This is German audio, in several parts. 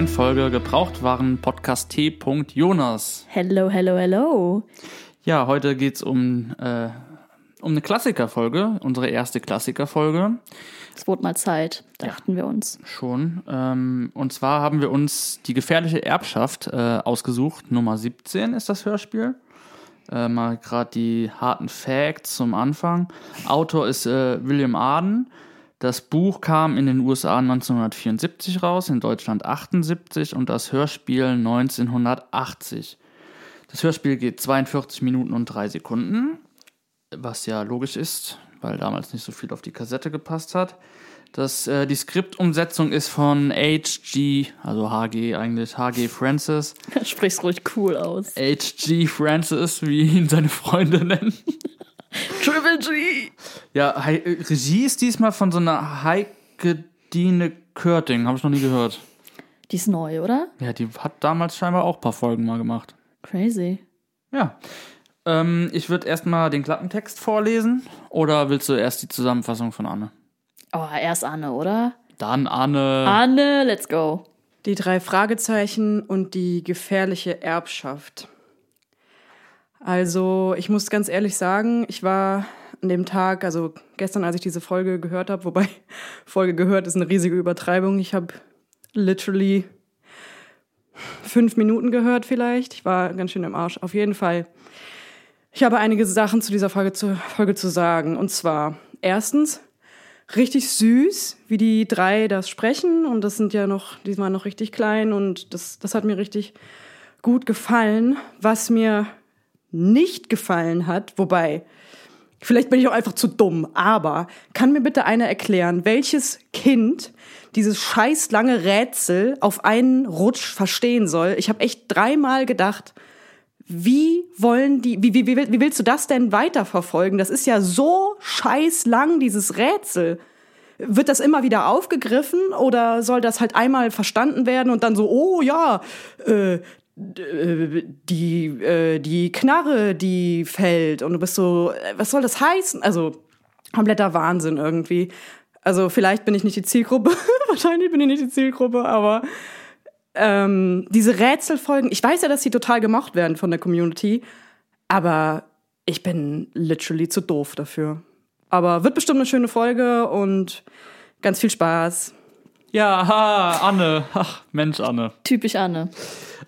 neuen Folge Gebrauchtwaren Podcast T. Jonas. Hello, hello, hello. Ja, heute geht's um, äh, um eine Klassikerfolge, unsere erste Klassikerfolge. Es wurde mal Zeit, dachten wir uns. Schon. Ähm, und zwar haben wir uns die gefährliche Erbschaft äh, ausgesucht. Nummer 17 ist das Hörspiel. Äh, mal gerade die harten Facts zum Anfang. Autor ist äh, William Arden. Das Buch kam in den USA 1974 raus, in Deutschland 78 und das Hörspiel 1980. Das Hörspiel geht 42 Minuten und 3 Sekunden, was ja logisch ist, weil damals nicht so viel auf die Kassette gepasst hat. Das, äh, die Skriptumsetzung ist von H.G., also HG eigentlich, H.G. Francis. Sprich's ruhig cool aus. H.G. Francis, wie ihn seine Freunde nennen. Triple G! Ja, äh, Regie ist diesmal von so einer Heike Dine Körting, habe ich noch nie gehört. Die ist neu, oder? Ja, die hat damals scheinbar auch ein paar Folgen mal gemacht. Crazy. Ja. Ähm, ich würde erstmal den Klappentext vorlesen oder willst du erst die Zusammenfassung von Anne? Oh, erst Anne, oder? Dann Anne. Anne, let's go. Die drei Fragezeichen und die gefährliche Erbschaft. Also, ich muss ganz ehrlich sagen, ich war an dem Tag, also gestern, als ich diese Folge gehört habe, wobei Folge gehört ist eine riesige Übertreibung. Ich habe literally fünf Minuten gehört vielleicht. Ich war ganz schön im Arsch. Auf jeden Fall. Ich habe einige Sachen zu dieser Folge zu, Folge zu sagen. Und zwar, erstens, richtig süß, wie die drei das sprechen. Und das sind ja noch, diesmal noch richtig klein. Und das, das hat mir richtig gut gefallen. Was mir nicht gefallen hat, wobei, vielleicht bin ich auch einfach zu dumm, aber kann mir bitte einer erklären, welches Kind dieses scheiß lange Rätsel auf einen Rutsch verstehen soll? Ich habe echt dreimal gedacht, wie wollen die, wie, wie, wie, wie willst du das denn weiterverfolgen? Das ist ja so scheiß lang, dieses Rätsel. Wird das immer wieder aufgegriffen oder soll das halt einmal verstanden werden und dann so, oh ja, äh, die, äh, die Knarre, die fällt und du bist so, äh, was soll das heißen? Also, kompletter Wahnsinn irgendwie. Also, vielleicht bin ich nicht die Zielgruppe, wahrscheinlich bin ich nicht die Zielgruppe, aber ähm, diese Rätselfolgen, ich weiß ja, dass sie total gemocht werden von der Community, aber ich bin literally zu doof dafür. Aber wird bestimmt eine schöne Folge und ganz viel Spaß. Ja, ha, Anne. Ach, Mensch, Anne. Typisch Anne.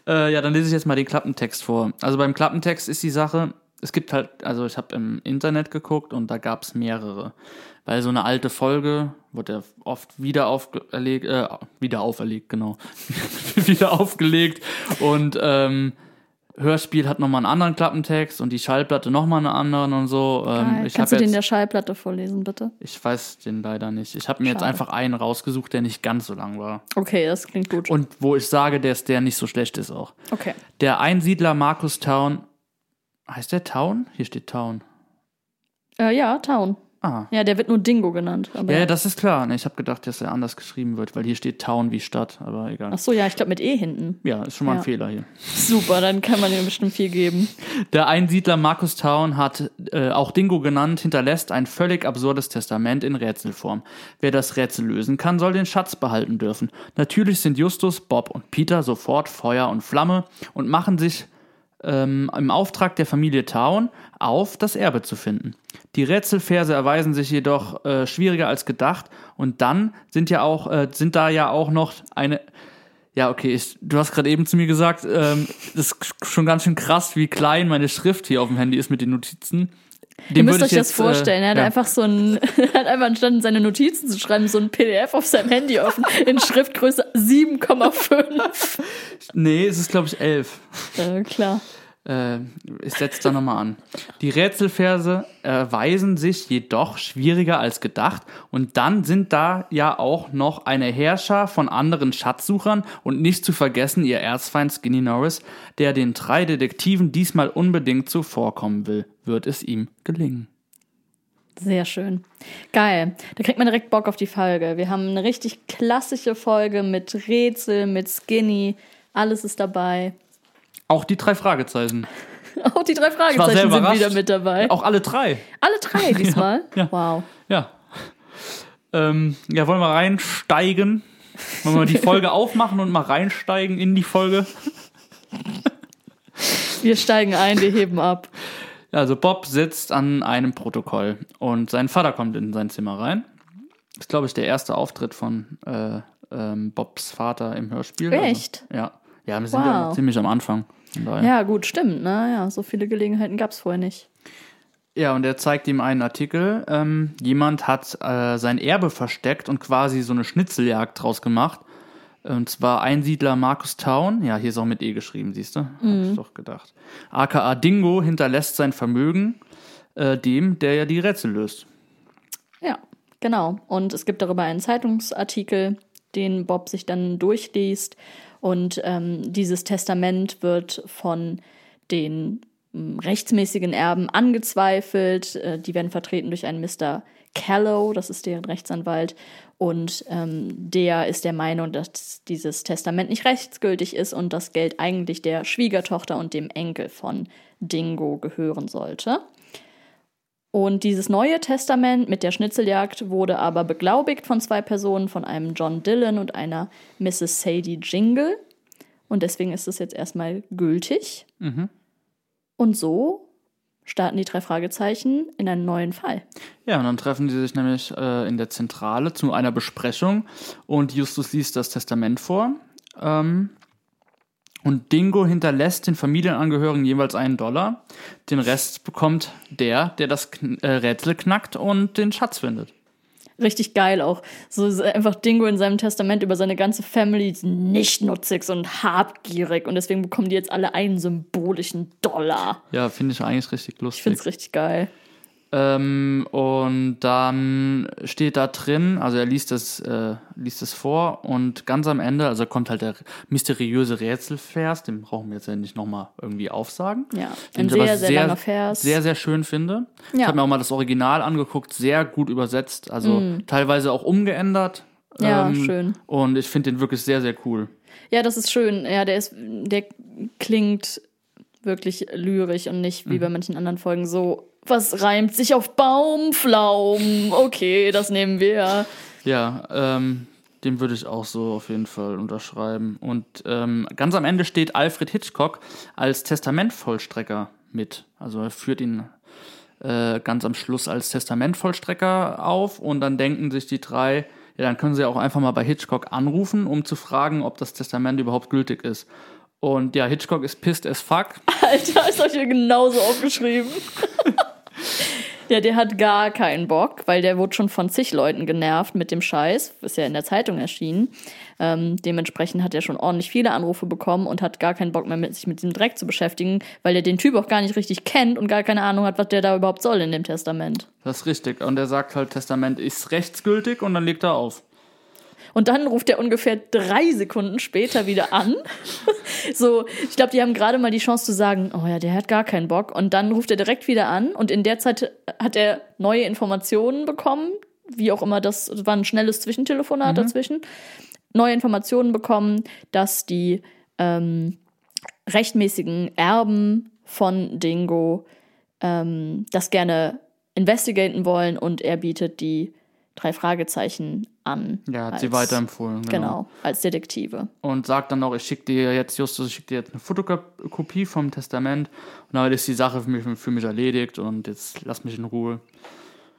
Äh, ja, dann lese ich jetzt mal den Klappentext vor. Also beim Klappentext ist die Sache, es gibt halt, also ich habe im Internet geguckt und da gab es mehrere. Weil so eine alte Folge wurde ja oft wieder auferlegt, äh, wieder auferlegt, genau. wieder aufgelegt. Und ähm, Hörspiel hat nochmal einen anderen Klappentext und die Schallplatte nochmal einen anderen und so. Ähm, ich Kannst du den jetzt- der Schallplatte vorlesen, bitte? ich weiß den leider nicht. Ich habe mir jetzt Schade. einfach einen rausgesucht, der nicht ganz so lang war. Okay, das klingt gut. Und wo ich sage, dass der nicht so schlecht ist auch. okay. Der Einsiedler Markus Town. Heißt der Town? Hier steht Town. Äh, ja, Town. Ah. Ja, der wird nur Dingo genannt. Aber Ja, ja, das ist klar. Ich habe gedacht, dass er anders geschrieben wird, weil hier steht Town wie Stadt, aber egal. Ach so, ja, ich glaube mit E hinten. Ja, ist schon mal ein Ja. Fehler hier. Super, dann kann man ihm bestimmt viel geben. Der Einsiedler Markus Town hat, äh, auch Dingo genannt, hinterlässt ein völlig absurdes Testament in Rätselform. Wer das Rätsel lösen kann, soll den Schatz behalten dürfen. Natürlich sind Justus, Bob und Peter sofort Feuer und Flamme und machen sich ähm, im Auftrag der Familie Town auf, das Erbe zu finden. Die Rätselverse erweisen sich jedoch äh, schwieriger als gedacht und dann sind ja auch äh, sind da ja auch noch eine ja, okay, ich, du hast gerade eben zu mir gesagt, ähm, das ist schon ganz schön krass, wie klein meine Schrift hier auf dem Handy ist mit den Notizen. Ihr Dem müsst würde euch ich das jetzt, vorstellen. Äh, er hat ja. einfach so ein, hat einfach anstatt seine Notizen zu schreiben, so ein PDF auf seinem Handy offen in Schriftgröße 7,5. Nee, es ist, glaube ich, elf. äh, klar. Äh, ich setze da nochmal an. Die Rätselverse erweisen sich jedoch schwieriger als gedacht und dann sind da ja auch noch eine Herrscher von anderen Schatzsuchern und nicht zu vergessen ihr Erzfeind Skinny Norris, der den drei Detektiven diesmal unbedingt zuvorkommen will. Wird es ihm gelingen? Sehr schön. Geil. Da kriegt man direkt Bock auf die Folge. Wir haben eine richtig klassische Folge mit Rätsel, mit Skinny. Alles ist dabei. Auch die drei Fragezeichen. Auch die drei Fragezeichen sind überrascht. wieder mit dabei. Auch alle drei. Alle drei diesmal. Ja. Wow. Ja. Ähm, ja, wollen wir reinsteigen? Wollen wir die Folge aufmachen und mal reinsteigen in die Folge? Wir steigen ein, wir heben ab. Also Bob sitzt an einem Protokoll und sein Vater kommt in sein Zimmer rein. Das ist, glaube ich, der erste Auftritt von äh, ähm, Bobs Vater im Hörspiel. Echt? Also, ja. Ja, wir sind ja Wow. ziemlich am Anfang. Ja, gut, stimmt. Ne? Ja, so viele Gelegenheiten gab es vorher nicht. Ja, und er zeigt ihm einen Artikel. Ähm, jemand hat äh, sein Erbe versteckt und quasi so eine Schnitzeljagd draus gemacht. Und zwar Einsiedler Markus Town. Ja, hier ist auch mit E geschrieben, siehst du? Hab ich doch gedacht. AKA Dingo hinterlässt sein Vermögen äh, dem, der ja die Rätsel löst. Ja, genau. Und es gibt darüber einen Zeitungsartikel, den Bob sich dann durchliest. Und ähm, dieses Testament wird von den ähm, rechtsmäßigen Erben angezweifelt. Äh, die werden vertreten durch einen Mr. Callow, das ist deren Rechtsanwalt. Und ähm, der ist der Meinung, dass dieses Testament nicht rechtsgültig ist und das Geld eigentlich der Schwiegertochter und dem Enkel von Dingo gehören sollte. Und dieses neue Testament mit der Schnitzeljagd wurde aber beglaubigt von zwei Personen, von einem John Dillon und einer Mrs. Sadie Jingle. Und deswegen ist es jetzt erstmal gültig. Und so starten die drei Fragezeichen in einen neuen Fall. Ja, und dann treffen sie sich nämlich äh, in der Zentrale zu einer Besprechung und Justus liest das Testament vor. Ähm, und Dingo hinterlässt den Familienangehörigen jeweils einen Dollar. Den Rest bekommt der, der das äh, Rätsel knackt und den Schatz findet. Richtig geil auch. So ist einfach Dingo in seinem Testament über seine ganze Family nicht nutzig und habgierig. Und deswegen bekommen die jetzt alle einen symbolischen Dollar. Ja, finde ich eigentlich richtig Ich lustig. finde es richtig geil. Ähm, und dann steht da drin, also er liest es, äh, liest es vor und ganz am Ende, also kommt halt der mysteriöse Rätselvers, den brauchen wir jetzt ja nicht nochmal irgendwie aufsagen. Ja, Den ein ich aber sehr, sehr langer Vers. Sehr, sehr schön finde. Ich Ja. habe mir auch mal das Original angeguckt, sehr gut übersetzt, also teilweise auch umgeändert. Ja, Ähm, schön. Und ich finde den wirklich sehr, sehr cool. Ja, das ist schön. Ja, der ist, der klingt wirklich lyrisch und nicht wie bei manchen anderen Folgen so, was reimt sich auf Baumflaum? Okay, das nehmen wir. Ja, ähm, dem würde ich auch so auf jeden Fall unterschreiben. Und ähm, ganz am Ende steht Alfred Hitchcock als Testamentvollstrecker mit. Also er führt ihn äh, ganz am Schluss als Testamentvollstrecker auf und dann denken sich die drei, ja, dann können sie auch einfach mal bei Hitchcock anrufen, um zu fragen, ob das Testament überhaupt gültig ist. Und ja, Hitchcock ist pissed as fuck. Alter, ist euch hier genauso aufgeschrieben. Ja, der hat gar keinen Bock, weil der wurde schon von zig Leuten genervt mit dem Scheiß. Ist ja in der Zeitung erschienen. Ähm, dementsprechend hat er schon ordentlich viele Anrufe bekommen und hat gar keinen Bock mehr, mit, sich mit diesem Dreck zu beschäftigen, weil er den Typ auch gar nicht richtig kennt und gar keine Ahnung hat, was der da überhaupt soll in dem Testament. Das ist richtig. Und er sagt halt, Testament ist rechtsgültig und dann legt er auf. Und dann ruft er ungefähr drei Sekunden später wieder an. so, ich glaube, die haben gerade mal die Chance zu sagen, oh ja, der hat gar keinen Bock. Und dann ruft er direkt wieder an. Und in der Zeit hat er neue Informationen bekommen, wie auch immer das, war ein schnelles Zwischentelefonat dazwischen, neue Informationen bekommen, dass die ähm, rechtmäßigen Erben von Dingo ähm, das gerne investigaten wollen. Und er bietet die drei Fragezeichen an. Ja, hat als- sie weiterempfohlen. Genau, als Detektive. und sagt dann noch, ich schicke dir jetzt, Justus, ich schicke dir jetzt eine Fotokopie vom Testament und damit ist die Sache für mich, für mich erledigt und jetzt lass mich in Ruhe.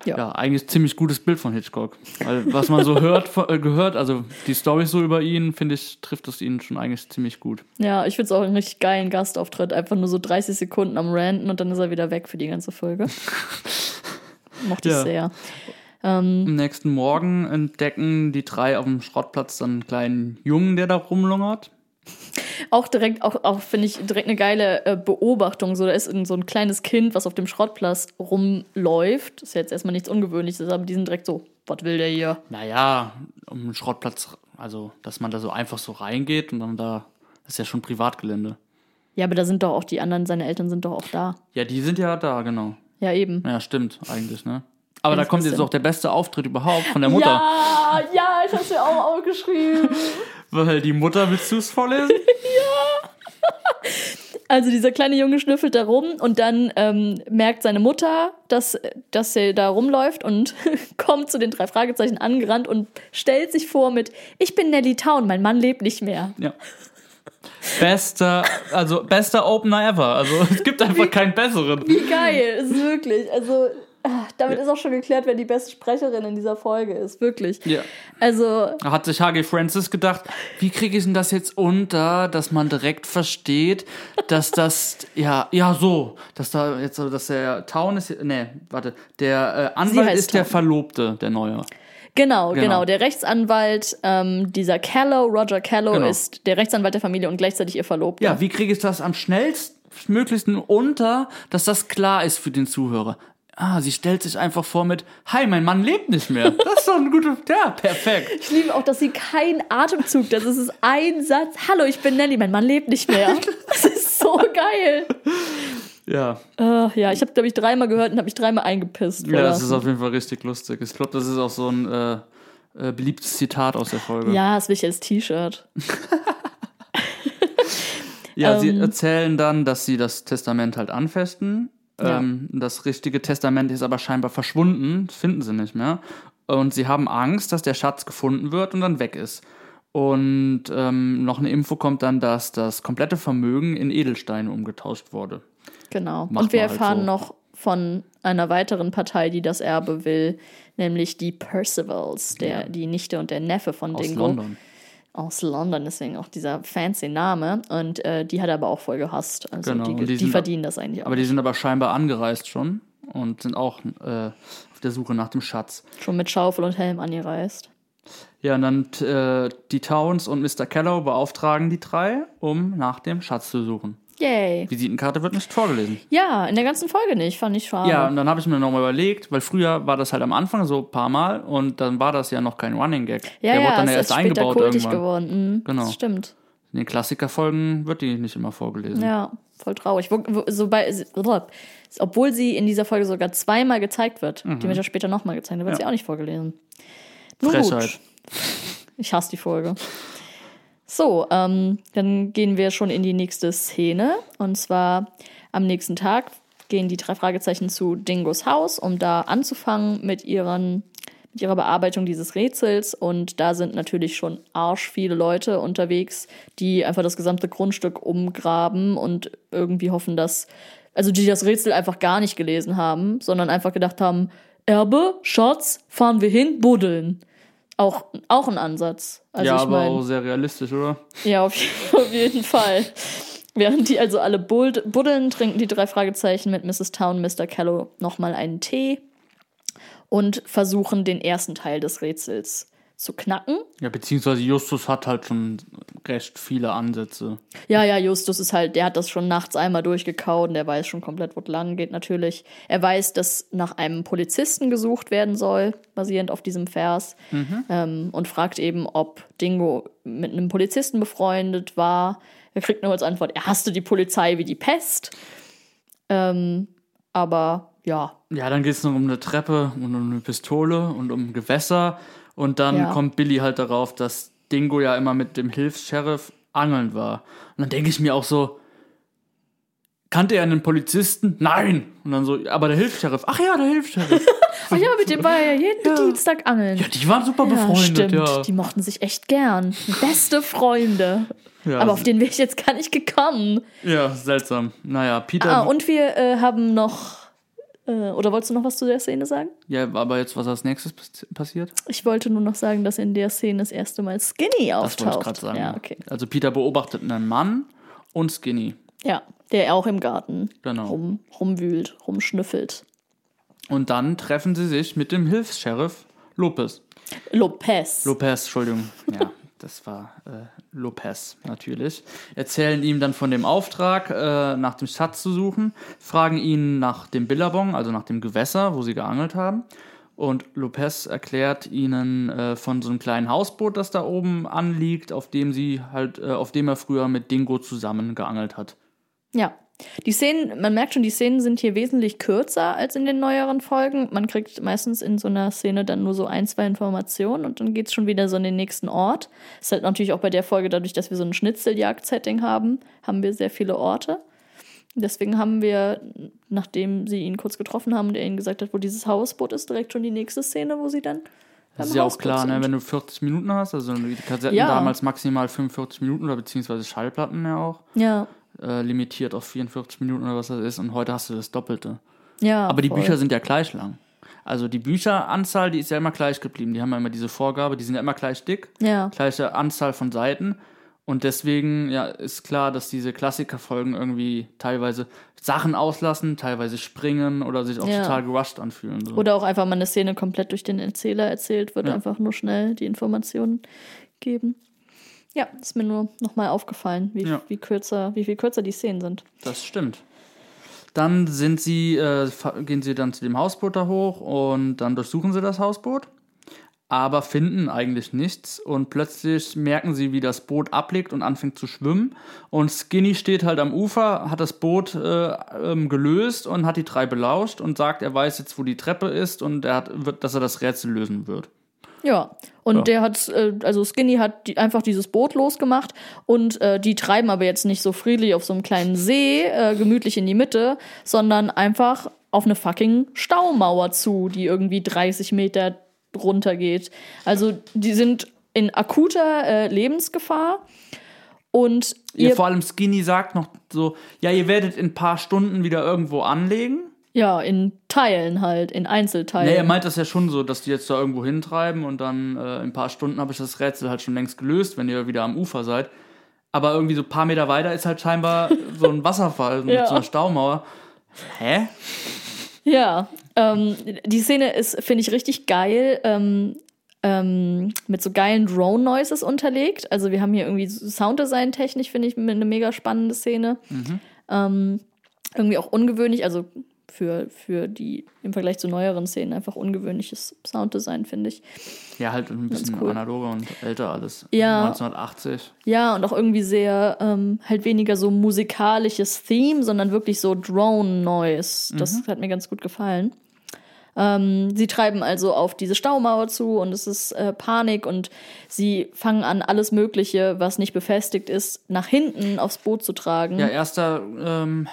Ja. Ja, eigentlich ziemlich gutes Bild von Hitchcock. Weil was man so hört, äh, gehört, also die Story so über ihn, finde ich, trifft es ihn schon eigentlich ziemlich gut. Ja, ich finde es auch einen richtig geilen Gastauftritt. Einfach nur so 30 Sekunden am Ranten und dann ist er wieder weg für die ganze Folge. Mochte ich Ja. sehr. Am nächsten Morgen entdecken die drei auf dem Schrottplatz dann einen kleinen Jungen, der da rumlungert. Auch direkt, auch, auch finde ich direkt eine geile äh, Beobachtung. So, da ist so ein kleines Kind, was auf dem Schrottplatz rumläuft. Ist ja jetzt erstmal nichts Ungewöhnliches, aber die sind direkt so, was will der hier? Naja, um den Schrottplatz, also dass man da so einfach so reingeht und dann da, das ist ja schon Privatgelände. Ja, aber da sind doch auch die anderen, seine Eltern sind doch auch da. Ja, die sind ja da, genau. Ja, eben. Ja, stimmt, eigentlich, ne? Aber da kommt jetzt auch der beste Auftritt überhaupt von der Mutter. Ja, ja, ich hab's mir auch aufgeschrieben. Weil die Mutter, willst du es vorlesen? Also dieser kleine Junge schnüffelt da rum und dann ähm, merkt seine Mutter, dass, dass er da rumläuft und kommt zu den drei Fragezeichen angerannt und stellt sich vor mit, ich bin Nelly Town, mein Mann lebt nicht mehr. Ja. Bester, also bester Opener ever. Also es gibt einfach keinen besseren. Wie geil, ist wirklich. Also ah, damit ist auch schon geklärt, wer die beste Sprecherin in dieser Folge ist, wirklich. Ja. Also Da hat sich H.G. Francis gedacht, wie kriege ich denn das jetzt unter, dass man direkt versteht, dass das, ja, ja, so, dass da jetzt, dass der Town ist, nee, warte, der äh, Anwalt ist der Town. Verlobte, der Neue. Genau, genau. Genau. Der Rechtsanwalt, ähm, dieser Callow, Roger Callow, Genau. ist der Rechtsanwalt der Familie und gleichzeitig ihr Verlobter. Ja, wie kriege ich das am schnellstmöglichsten unter, dass das klar ist für den Zuhörer? Ah, sie stellt sich einfach vor mit, hi, mein Mann lebt nicht mehr. Das ist doch ein guter, ja, perfekt. Ich liebe auch, dass sie keinen Atemzug, das ist ein Satz. Hallo, ich bin Nelly, mein Mann lebt nicht mehr. Das ist so geil. Ja, Äh, ja, ich habe, glaube ich, dreimal gehört und habe mich dreimal eingepisst. ja, das ist auf jeden Fall richtig lustig. Ich glaube, das ist auch so ein äh, äh, beliebtes Zitat aus der Folge. ja, das will ich als T-Shirt. Ja, sie Ähm. erzählen dann, dass sie das Testament halt anfesten. Ja. Ähm, das richtige Testament ist aber scheinbar verschwunden, das finden sie nicht mehr. Und sie haben Angst, dass der Schatz gefunden wird und dann weg ist. Und ähm, noch eine Info kommt dann, dass das komplette Vermögen in Edelsteine umgetauscht wurde. Genau. Macht und wir halt erfahren so. noch von einer weiteren Partei, die das Erbe will, nämlich die Percivals, der, Ja. die Nichte und der Neffe von Aus Dingo. London. Aus London, deswegen auch dieser fancy Name. Und äh, die hat er aber auch voll gehasst. Also Genau, die, die, die verdienen das eigentlich auch. Aber die sind aber scheinbar angereist schon und sind auch äh, auf der Suche nach dem Schatz. Schon mit Schaufel und Helm angereist. Ja, und dann äh, die Towns und Mr. Kellow beauftragen die drei, um nach dem Schatz zu suchen. Yay. Visitenkarte wird nicht vorgelesen. Ja, in der ganzen Folge nicht, fand ich schade. Ja, und dann habe ich mir nochmal überlegt, weil früher war das halt am Anfang so ein paar Mal und dann war das ja noch kein Running Gag. ja, Der ja wurde dann ja erst ist später eingebaut irgendwann. geworden. Mhm, Genau. Das stimmt. In den Klassikerfolgen wird die nicht immer vorgelesen. Ja, voll traurig. Wo, wo, so bei, obwohl sie in dieser Folge sogar zweimal gezeigt wird. Die wird ja später nochmal gezeigt, da wird Mhm. Ja. sie auch nicht vorgelesen. Nun Frechheit. gut. Ich hasse die Folge. So, ähm, dann gehen wir schon in die nächste Szene. Und zwar am nächsten Tag gehen die drei Fragezeichen zu Dingos Haus, um da anzufangen mit ihren mit ihrer Bearbeitung dieses Rätsels. Und da sind natürlich schon arsch viele Leute unterwegs, die einfach das gesamte Grundstück umgraben und irgendwie hoffen, dass, also die das Rätsel einfach gar nicht gelesen haben, sondern einfach gedacht haben, Erbe, Schatz, fahren wir hin, buddeln. Auch, auch ein Ansatz. Also ja, ich aber mein, auch sehr realistisch, oder? ja, auf, auf jeden Fall. Während die also alle buddeln, trinken die drei Fragezeichen mit Mrs. Town Mr. Callow nochmal einen Tee und versuchen den ersten Teil des Rätsels zu knacken. Ja, beziehungsweise Justus hat halt schon recht viele Ansätze. Ja, ja, Justus ist halt, der hat das schon nachts einmal durchgekaut und der weiß schon komplett, wo es lang geht natürlich. Er weiß, dass nach einem Polizisten gesucht werden soll, basierend auf diesem Vers. Ähm, und fragt eben, ob Dingo mit einem Polizisten befreundet war. Er kriegt nur als Antwort, er hasste die Polizei wie die Pest. Ähm, aber ja, Ja, dann geht es noch um eine Treppe und um eine Pistole und um Gewässer. Und dann Ja. kommt Billy halt darauf, dass Dingo ja immer mit dem Hilfs-Sheriff angeln war. Und dann denke ich mir auch so, kannte er einen Polizisten? Nein! Und dann so, aber der Hilfs-Sheriff, ach ja, der Hilfs-Sheriff. Ach ja, mit dem war er ja jeden Dienstag angeln. ja, die waren super Ja, befreundet, stimmt. ja. Die mochten sich echt gern. Beste Freunde. ja. Aber auf den wäre ich jetzt gar nicht gekommen. Ja, seltsam. Naja, Peter. Ah, und wir äh, haben noch. Äh, oder wolltest du noch was zu der Szene sagen? ja, aber jetzt, was als nächstes pass- passiert? Ich wollte nur noch sagen, dass in der Szene das erste Mal Skinny Das auftaucht. wollte ich gerade sagen. Ja, okay. Also Peter beobachtet einen Mann und Skinny. Ja, der auch im Garten Genau. rum, rumwühlt, rumschnüffelt. Und dann treffen sie sich mit dem Hilfs-Sheriff Lopez. Lopez. Lopez, Entschuldigung. Ja, das war äh, Lopez natürlich. Erzählen ihm dann von dem Auftrag, äh, nach dem Schatz zu suchen, fragen ihn nach dem Billabong, also nach dem Gewässer, wo sie geangelt haben. Und Lopez erklärt ihnen äh, von so einem kleinen Hausboot, das da oben anliegt, auf dem sie halt, äh, auf dem er früher mit Dingo zusammen geangelt hat. Ja. Die Szenen, man merkt schon, die Szenen sind hier wesentlich kürzer als in den neueren Folgen. Man kriegt meistens in so einer Szene dann nur so ein, zwei Informationen und dann geht's schon wieder so in den nächsten Ort. Ist halt natürlich auch bei der Folge, dadurch, dass wir so ein Schnitzeljagd-Setting haben, haben wir sehr viele Orte. Deswegen haben wir, nachdem sie ihn kurz getroffen haben und er ihnen gesagt hat, wo dieses Hausboot ist, direkt schon die nächste Szene, wo sie dann. Das ist ja auch klar, ne? wenn du 40 Minuten hast, also die Kassetten Ja. damals maximal 45 Minuten oder beziehungsweise Schallplatten ja auch, Ja, äh, limitiert auf 44 Minuten oder was das ist und heute hast du das Doppelte. ja. Aber die voll. Bücher sind ja gleich lang. Also die Bücheranzahl, die ist ja immer gleich geblieben. Die haben ja immer diese Vorgabe, die sind ja immer gleich dick, Ja, gleiche Anzahl von Seiten. Und deswegen ja, ist klar, dass diese Klassikerfolgen irgendwie teilweise Sachen auslassen, teilweise springen oder sich auch Ja. total gerusht anfühlen. So. Oder auch einfach mal eine Szene komplett durch den Erzähler erzählt wird, Ja. einfach nur schnell die Informationen geben. Ja, ist mir nur nochmal aufgefallen, wie, Ja. wie, kürzer, wie viel kürzer die Szenen sind. Das stimmt. Dann sind sie, äh, gehen sie dann zu dem Hausboot da hoch und dann durchsuchen sie das Hausboot, aber finden eigentlich nichts und plötzlich merken sie, wie das Boot ablegt und anfängt zu schwimmen und Skinny steht halt am Ufer, hat das Boot äh, ähm, gelöst und hat die drei belauscht und sagt, er weiß jetzt, wo die Treppe ist und er hat, wird, dass er das Rätsel lösen wird. Ja, und Ja. der hat, äh, also Skinny hat die, einfach dieses Boot losgemacht und äh, die treiben aber jetzt nicht so friedlich auf so einem kleinen See, äh, gemütlich in die Mitte, sondern einfach auf eine fucking Staumauer zu, die irgendwie 30 Meter runter geht. Also die sind in akuter äh, Lebensgefahr und Ihr ihr, vor allem Skinny sagt noch so, ja, ihr werdet in ein paar Stunden wieder irgendwo anlegen. Ja, in Teilen halt, in Einzelteilen. Nee, er meint das ja schon so, dass die jetzt da irgendwo hintreiben und dann äh, in ein paar Stunden habe ich das Rätsel halt schon längst gelöst, wenn ihr wieder am Ufer seid. Aber irgendwie so ein paar Meter weiter ist halt scheinbar so ein Wasserfall mit Ja. so einer Staumauer. Hä? Ja, ähm, die Szene ist, finde ich, richtig geil. Ähm, ähm, mit so geilen Drone-Noises unterlegt. Also wir haben hier irgendwie Sounddesign-technisch, finde ich, eine mega spannende Szene. Ähm, irgendwie auch ungewöhnlich, also für, für die im Vergleich zu neueren Szenen einfach ungewöhnliches Sounddesign, finde ich. Ja, halt ein bisschen cool. analoger und älter alles. Ja. 1980. Ja, und auch irgendwie sehr, ähm, halt weniger so musikalisches Theme, sondern wirklich so Drone-Noise. Das hat mir ganz gut gefallen. Ähm, sie treiben also auf diese Staumauer zu und es ist äh, Panik und sie fangen an, alles Mögliche, was nicht befestigt ist, nach hinten aufs Boot zu tragen. Ja, erster, ähm,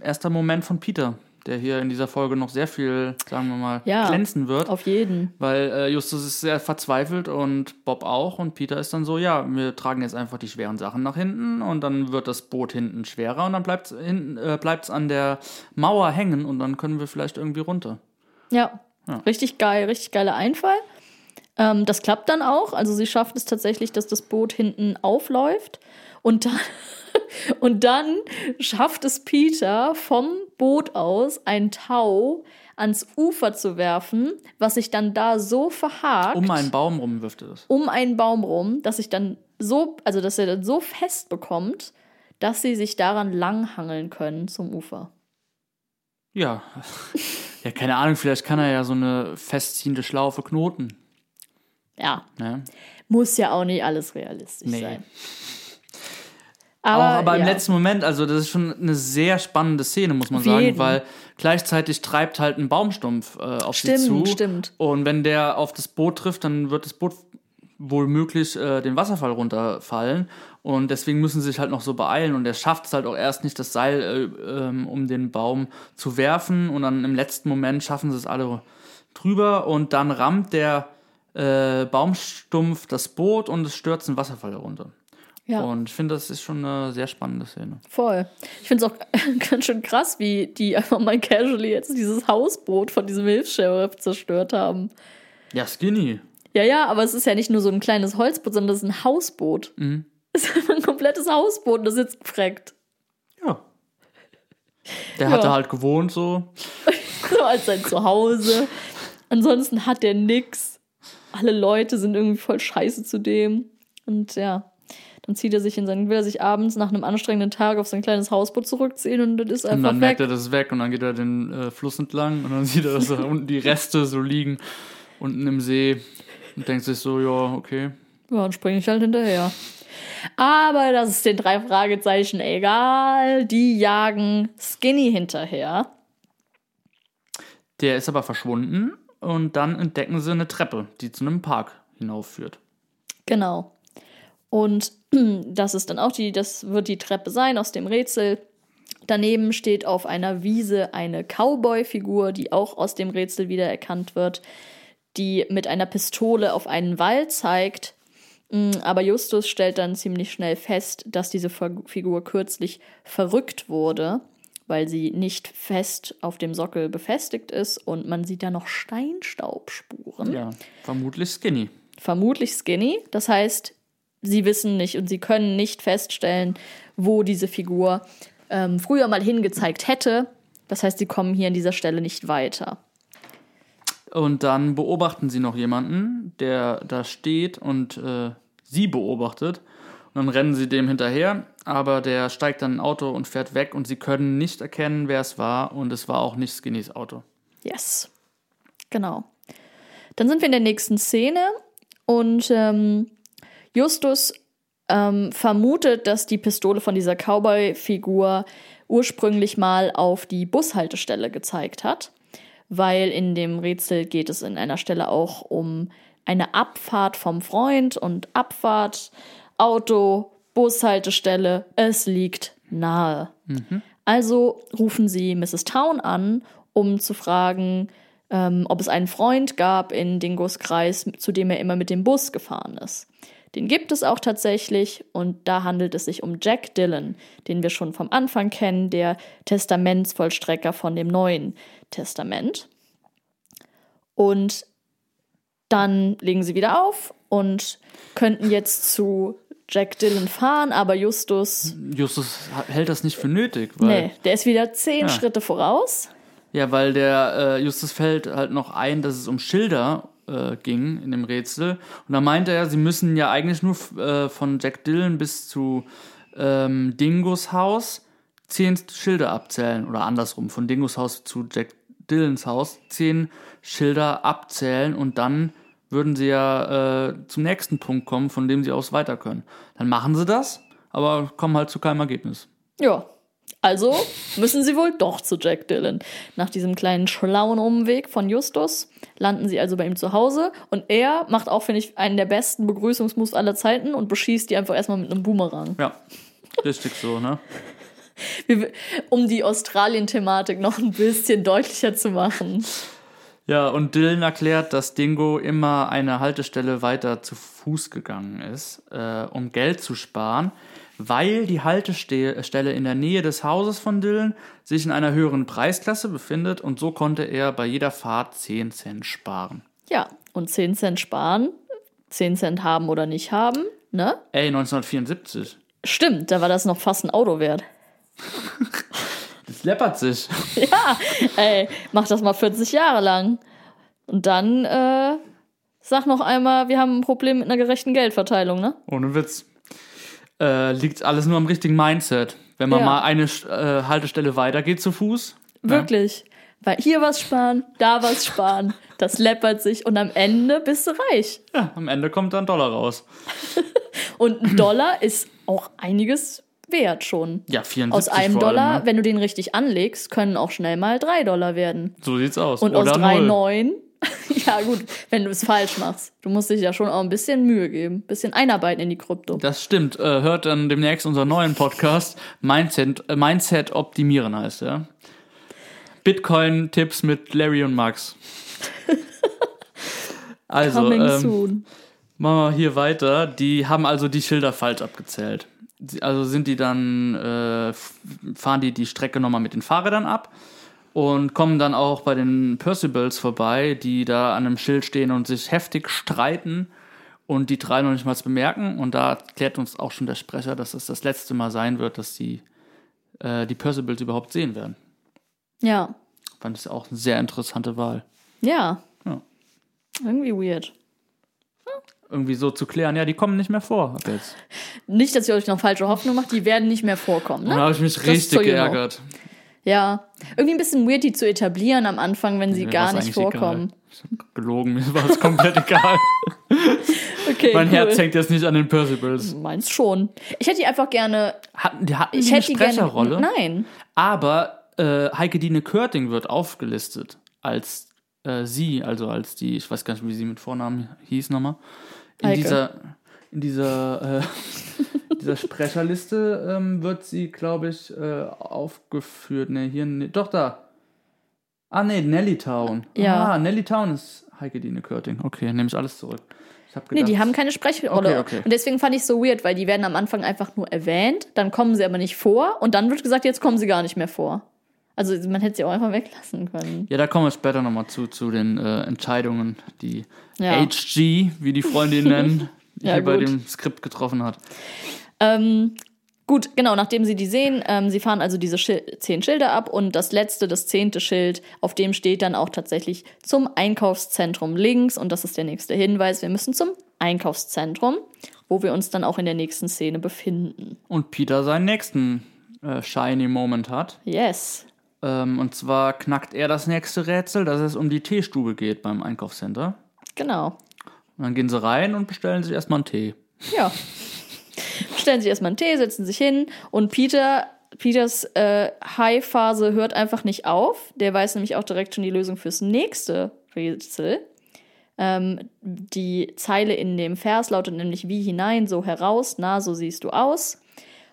erster Moment von Peter, der hier in dieser Folge noch sehr viel, sagen wir mal, Ja. glänzen wird. Auf jeden. Weil äh, Justus ist sehr verzweifelt und Bob auch. Und Peter ist dann so, ja, wir tragen jetzt einfach die schweren Sachen nach hinten und dann wird das Boot hinten schwerer und dann bleibt es äh, bleibt's an der Mauer hängen und dann können wir vielleicht irgendwie runter. Ja, Ja. richtig geil, richtig geiler Einfall. Ähm, das klappt dann auch. Also sie schafft es tatsächlich, dass das Boot hinten aufläuft. Und dann, und dann schafft es Peter vom Boot aus ein Tau ans Ufer zu werfen, was sich dann da so verhakt Um einen Baum rum wirft er das. um einen Baum rum, dass sich dann so, also dass er dann so fest bekommt, dass sie sich daran langhangeln können zum Ufer. Ja. ja, keine Ahnung, vielleicht kann er ja so eine festziehende Schlaufe knoten. Ja, Ne? muss ja auch nicht alles realistisch Nee. sein. Auch Aber, aber im ja. letzten Moment, also das ist schon eine sehr spannende Szene, muss man Auf sagen, jeden. weil gleichzeitig treibt halt ein Baumstumpf äh, auf Stimmt, sie zu. stimmt. Und wenn der auf das Boot trifft, dann wird das Boot wohl möglich äh, den Wasserfall runterfallen. Und deswegen müssen sie sich halt noch so beeilen. Und er schafft es halt auch erst nicht, das Seil äh, ähm, um den Baum zu werfen. Und dann im letzten Moment schaffen sie es alle drüber. Und dann rammt der äh, Baumstumpf das Boot und es stürzt ein Wasserfall herunter. Ja. Und ich finde, das ist schon eine sehr spannende Szene. Voll. Ich finde es auch ganz schön krass, wie die einfach mal casually jetzt dieses Hausboot von diesem Hilfs-Sheriff zerstört haben. Ja, Skinny. Ja, ja, aber es ist ja nicht nur so ein kleines Holzboot, sondern das ist ein Hausboot. Mhm. Es ist einfach ein komplettes Hausboot und das ist jetzt gefreckt. Ja. Der hatte Ja. halt gewohnt so. So als sein Zuhause. Ansonsten hat der nix. Alle Leute sind irgendwie voll scheiße zu dem. Und ja, dann zieht er sich in sein, will er sich abends nach einem anstrengenden Tag auf sein kleines Hausboot zurückziehen und das ist Und einfach dann weg. merkt er, das ist weg und dann geht er den äh, Fluss entlang und dann sieht er, dass da unten die Reste so liegen, unten im See. Und denkt sich so, ja, okay. Ja, dann springe ich halt hinterher. Aber das ist den drei Fragezeichen egal. Die jagen Skinny hinterher. Der ist aber verschwunden und dann entdecken sie eine Treppe, die zu einem Park hinaufführt. Genau. Und das ist dann auch die, das wird die Treppe sein aus dem Rätsel. Daneben steht auf einer Wiese eine Cowboy-Figur, die auch aus dem Rätsel wiedererkannt wird, die mit einer Pistole auf einen Wall zeigt. Mm, Aber Justus stellt dann ziemlich schnell fest, dass diese Figur kürzlich verrückt wurde, weil sie nicht fest auf dem Sockel befestigt ist und man sieht da noch Steinstaubspuren. Ja, vermutlich Skinny. Vermutlich Skinny. Das heißt, sie wissen nicht und sie können nicht feststellen, wo diese Figur ähm, früher mal hingezeigt hätte. Das heißt, sie kommen hier an dieser Stelle nicht weiter. Und dann beobachten sie noch jemanden, der da steht und äh, sie beobachtet. Und dann rennen sie dem hinterher, aber der steigt dann in ein Auto und fährt weg und sie können nicht erkennen, wer es war. Und es war auch nicht Skinnys Auto. Yes. Genau. Dann sind wir in der nächsten Szene und ähm, Justus ähm, vermutet, dass die Pistole von dieser Cowboy-Figur ursprünglich mal auf die Bushaltestelle gezeigt hat, weil in dem Rätsel geht es in einer Stelle auch um eine Abfahrt vom Freund und Abfahrt, Auto, Bushaltestelle, es liegt nahe. Also rufen sie Mrs. Town an, um zu fragen, ähm, ob es einen Freund gab in Dingos Kreis, zu dem er immer mit dem Bus gefahren ist. Den gibt es auch tatsächlich und da handelt es sich um Jack Dillon, den wir schon vom Anfang kennen, der Testamentsvollstrecker von dem Neuen Testament. Und dann legen sie wieder auf und könnten jetzt zu Jack Dillon fahren, aber Justus, Justus hält das nicht für nötig, weil, nee, der ist wieder zehn Ja. Schritte voraus. ja, weil der äh, Justus fällt halt noch ein, dass es um Schilder äh, ging in dem Rätsel. Und da meinte er, sie müssen ja eigentlich nur äh, von Jack Dillon bis zu ähm, Dingos Haus zehn Schilder abzählen oder andersrum, von Dingos Haus zu Jack Dillons Haus zehn Schilder abzählen und dann würden sie ja äh, zum nächsten Punkt kommen, von dem sie aus weiter können. Dann machen sie das, aber kommen halt zu keinem Ergebnis. Ja. Also müssen sie wohl doch zu Jack Dillon. Nach diesem kleinen schlauen Umweg von Justus landen sie also bei ihm zu Hause und er macht auch, finde ich, einen der besten Begrüßungsmoves aller Zeiten und beschießt die einfach erstmal mit einem Boomerang. Ja, richtig so, ne? Um die Australien-Thematik noch ein bisschen deutlicher zu machen. Ja, und Dylan erklärt, dass Dingo immer eine Haltestelle weiter zu Fuß gegangen ist, äh, um Geld zu sparen, weil die Haltestelle in der Nähe des Hauses von Dylan sich in einer höheren Preisklasse befindet und so konnte er bei jeder Fahrt 10 Cent sparen. Ja, und 10 Cent sparen, 10 Cent haben oder nicht haben, ne? Ey, 1974. Stimmt, da war das noch fast ein Auto wert. Das läppert sich. Ja, ey, mach das mal 40 Jahre lang. Und dann, äh, sag noch einmal, wir haben ein Problem mit einer gerechten Geldverteilung, ne? Ohne Witz. Äh, liegt alles nur am richtigen Mindset. Wenn man Ja. mal eine äh, Haltestelle weitergeht zu Fuß. Wirklich. Weil hier was sparen, da was sparen. Das läppert sich und am Ende bist du reich. Ja, am Ende kommt dann Dollar raus. Und ein Dollar ist auch einiges wert schon. Ja, 74 Aus einem vor allem, Dollar, ne? wenn du den richtig anlegst, können auch schnell mal drei Dollar werden. So sieht's aus. Und Oder aus null. 3,9, ja gut, wenn du es falsch machst. Du musst dich ja schon auch ein bisschen Mühe geben, ein bisschen einarbeiten in die Krypto. Das stimmt. Äh, hört dann demnächst unseren neuen Podcast Mindset, äh, Mindset optimieren heißt ja. Bitcoin-Tipps mit Larry und Max. Also, Coming ähm, soon. machen wir hier weiter. Die haben also die Schilder falsch abgezählt. Also sind die dann, äh, fahren die die Strecke nochmal mit den Fahrrädern ab und kommen dann auch bei den Percivals vorbei, die da an einem Schild stehen und sich heftig streiten und die drei noch nicht mal bemerken. Und da erklärt uns auch schon der Sprecher, dass es das letzte Mal sein wird, dass die, äh, die Percivals überhaupt sehen werden. Ja. Fand ich auch eine sehr interessante Wahl. Ja. Ja. Irgendwie weird. Irgendwie so zu klären, ja, die kommen nicht mehr vor ab jetzt. Nicht, dass ihr euch noch falsche Hoffnung macht, die werden nicht mehr vorkommen, Und da ne? habe ich mich ist richtig so genau. Ja. Irgendwie ein bisschen weird, die zu etablieren am Anfang, wenn sie Mir gar nicht vorkommen. Egal. Ich hab gelogen, mir war es komplett egal. Okay, Mein cool. Herz hängt jetzt nicht an den Percivals. Meins schon. Ich hätte die einfach gerne. Hatten, die hatten Ich die eine die gerne. Sprecherrolle, Nein. aber äh, Heike Dine Körting wird aufgelistet als äh, sie, also als die, ich weiß gar nicht, wie sie mit Vornamen hieß nochmal. In Heike. dieser, in dieser, äh, dieser Sprecherliste ähm, wird sie, glaube ich, äh, aufgeführt. Ne, hier, ne, doch da. Ah, ne, Nellytown. Ja. Ah, Nellytown ist Heike Dine Körting. Okay, nehme ich alles zurück. Ich hab Nee, gedacht, die haben keine Sprechrolle. Okay, okay. Und deswegen fand ich es so weird, weil die werden am Anfang einfach nur erwähnt, dann kommen sie aber nicht vor und dann wird gesagt, jetzt kommen sie gar nicht mehr vor. Also man hätte sie auch einfach weglassen können. Ja, da kommen wir später nochmal zu, zu den äh, Entscheidungen, die Ja. HG, wie die Freunde ihn nennen, Ja, hier bei gut. dem Skript getroffen hat. Ähm, gut, genau, nachdem sie die sehen, ähm, sie fahren also diese Schil zehn Schilder ab und das letzte, das zehnte Schild, auf dem steht dann auch tatsächlich zum Einkaufszentrum links und das ist der nächste Hinweis. Wir müssen zum Einkaufszentrum, wo wir uns dann auch in der nächsten Szene befinden. Und Peter seinen nächsten äh, shiny Moment hat. Yes. Ähm, und zwar knackt er das nächste Rätsel, dass es um die Teestube geht beim Einkaufscenter. Genau. Und dann gehen sie rein und bestellen sich erstmal einen Tee. Ja. Stellen sich erstmal einen Tee, setzen sich hin und Peter, Peters äh, High-Phase hört einfach nicht auf. Der weiß nämlich auch direkt schon die Lösung fürs nächste Rätsel. Ähm, die Zeile in dem Vers lautet nämlich wie hinein, so heraus, na, so siehst du aus.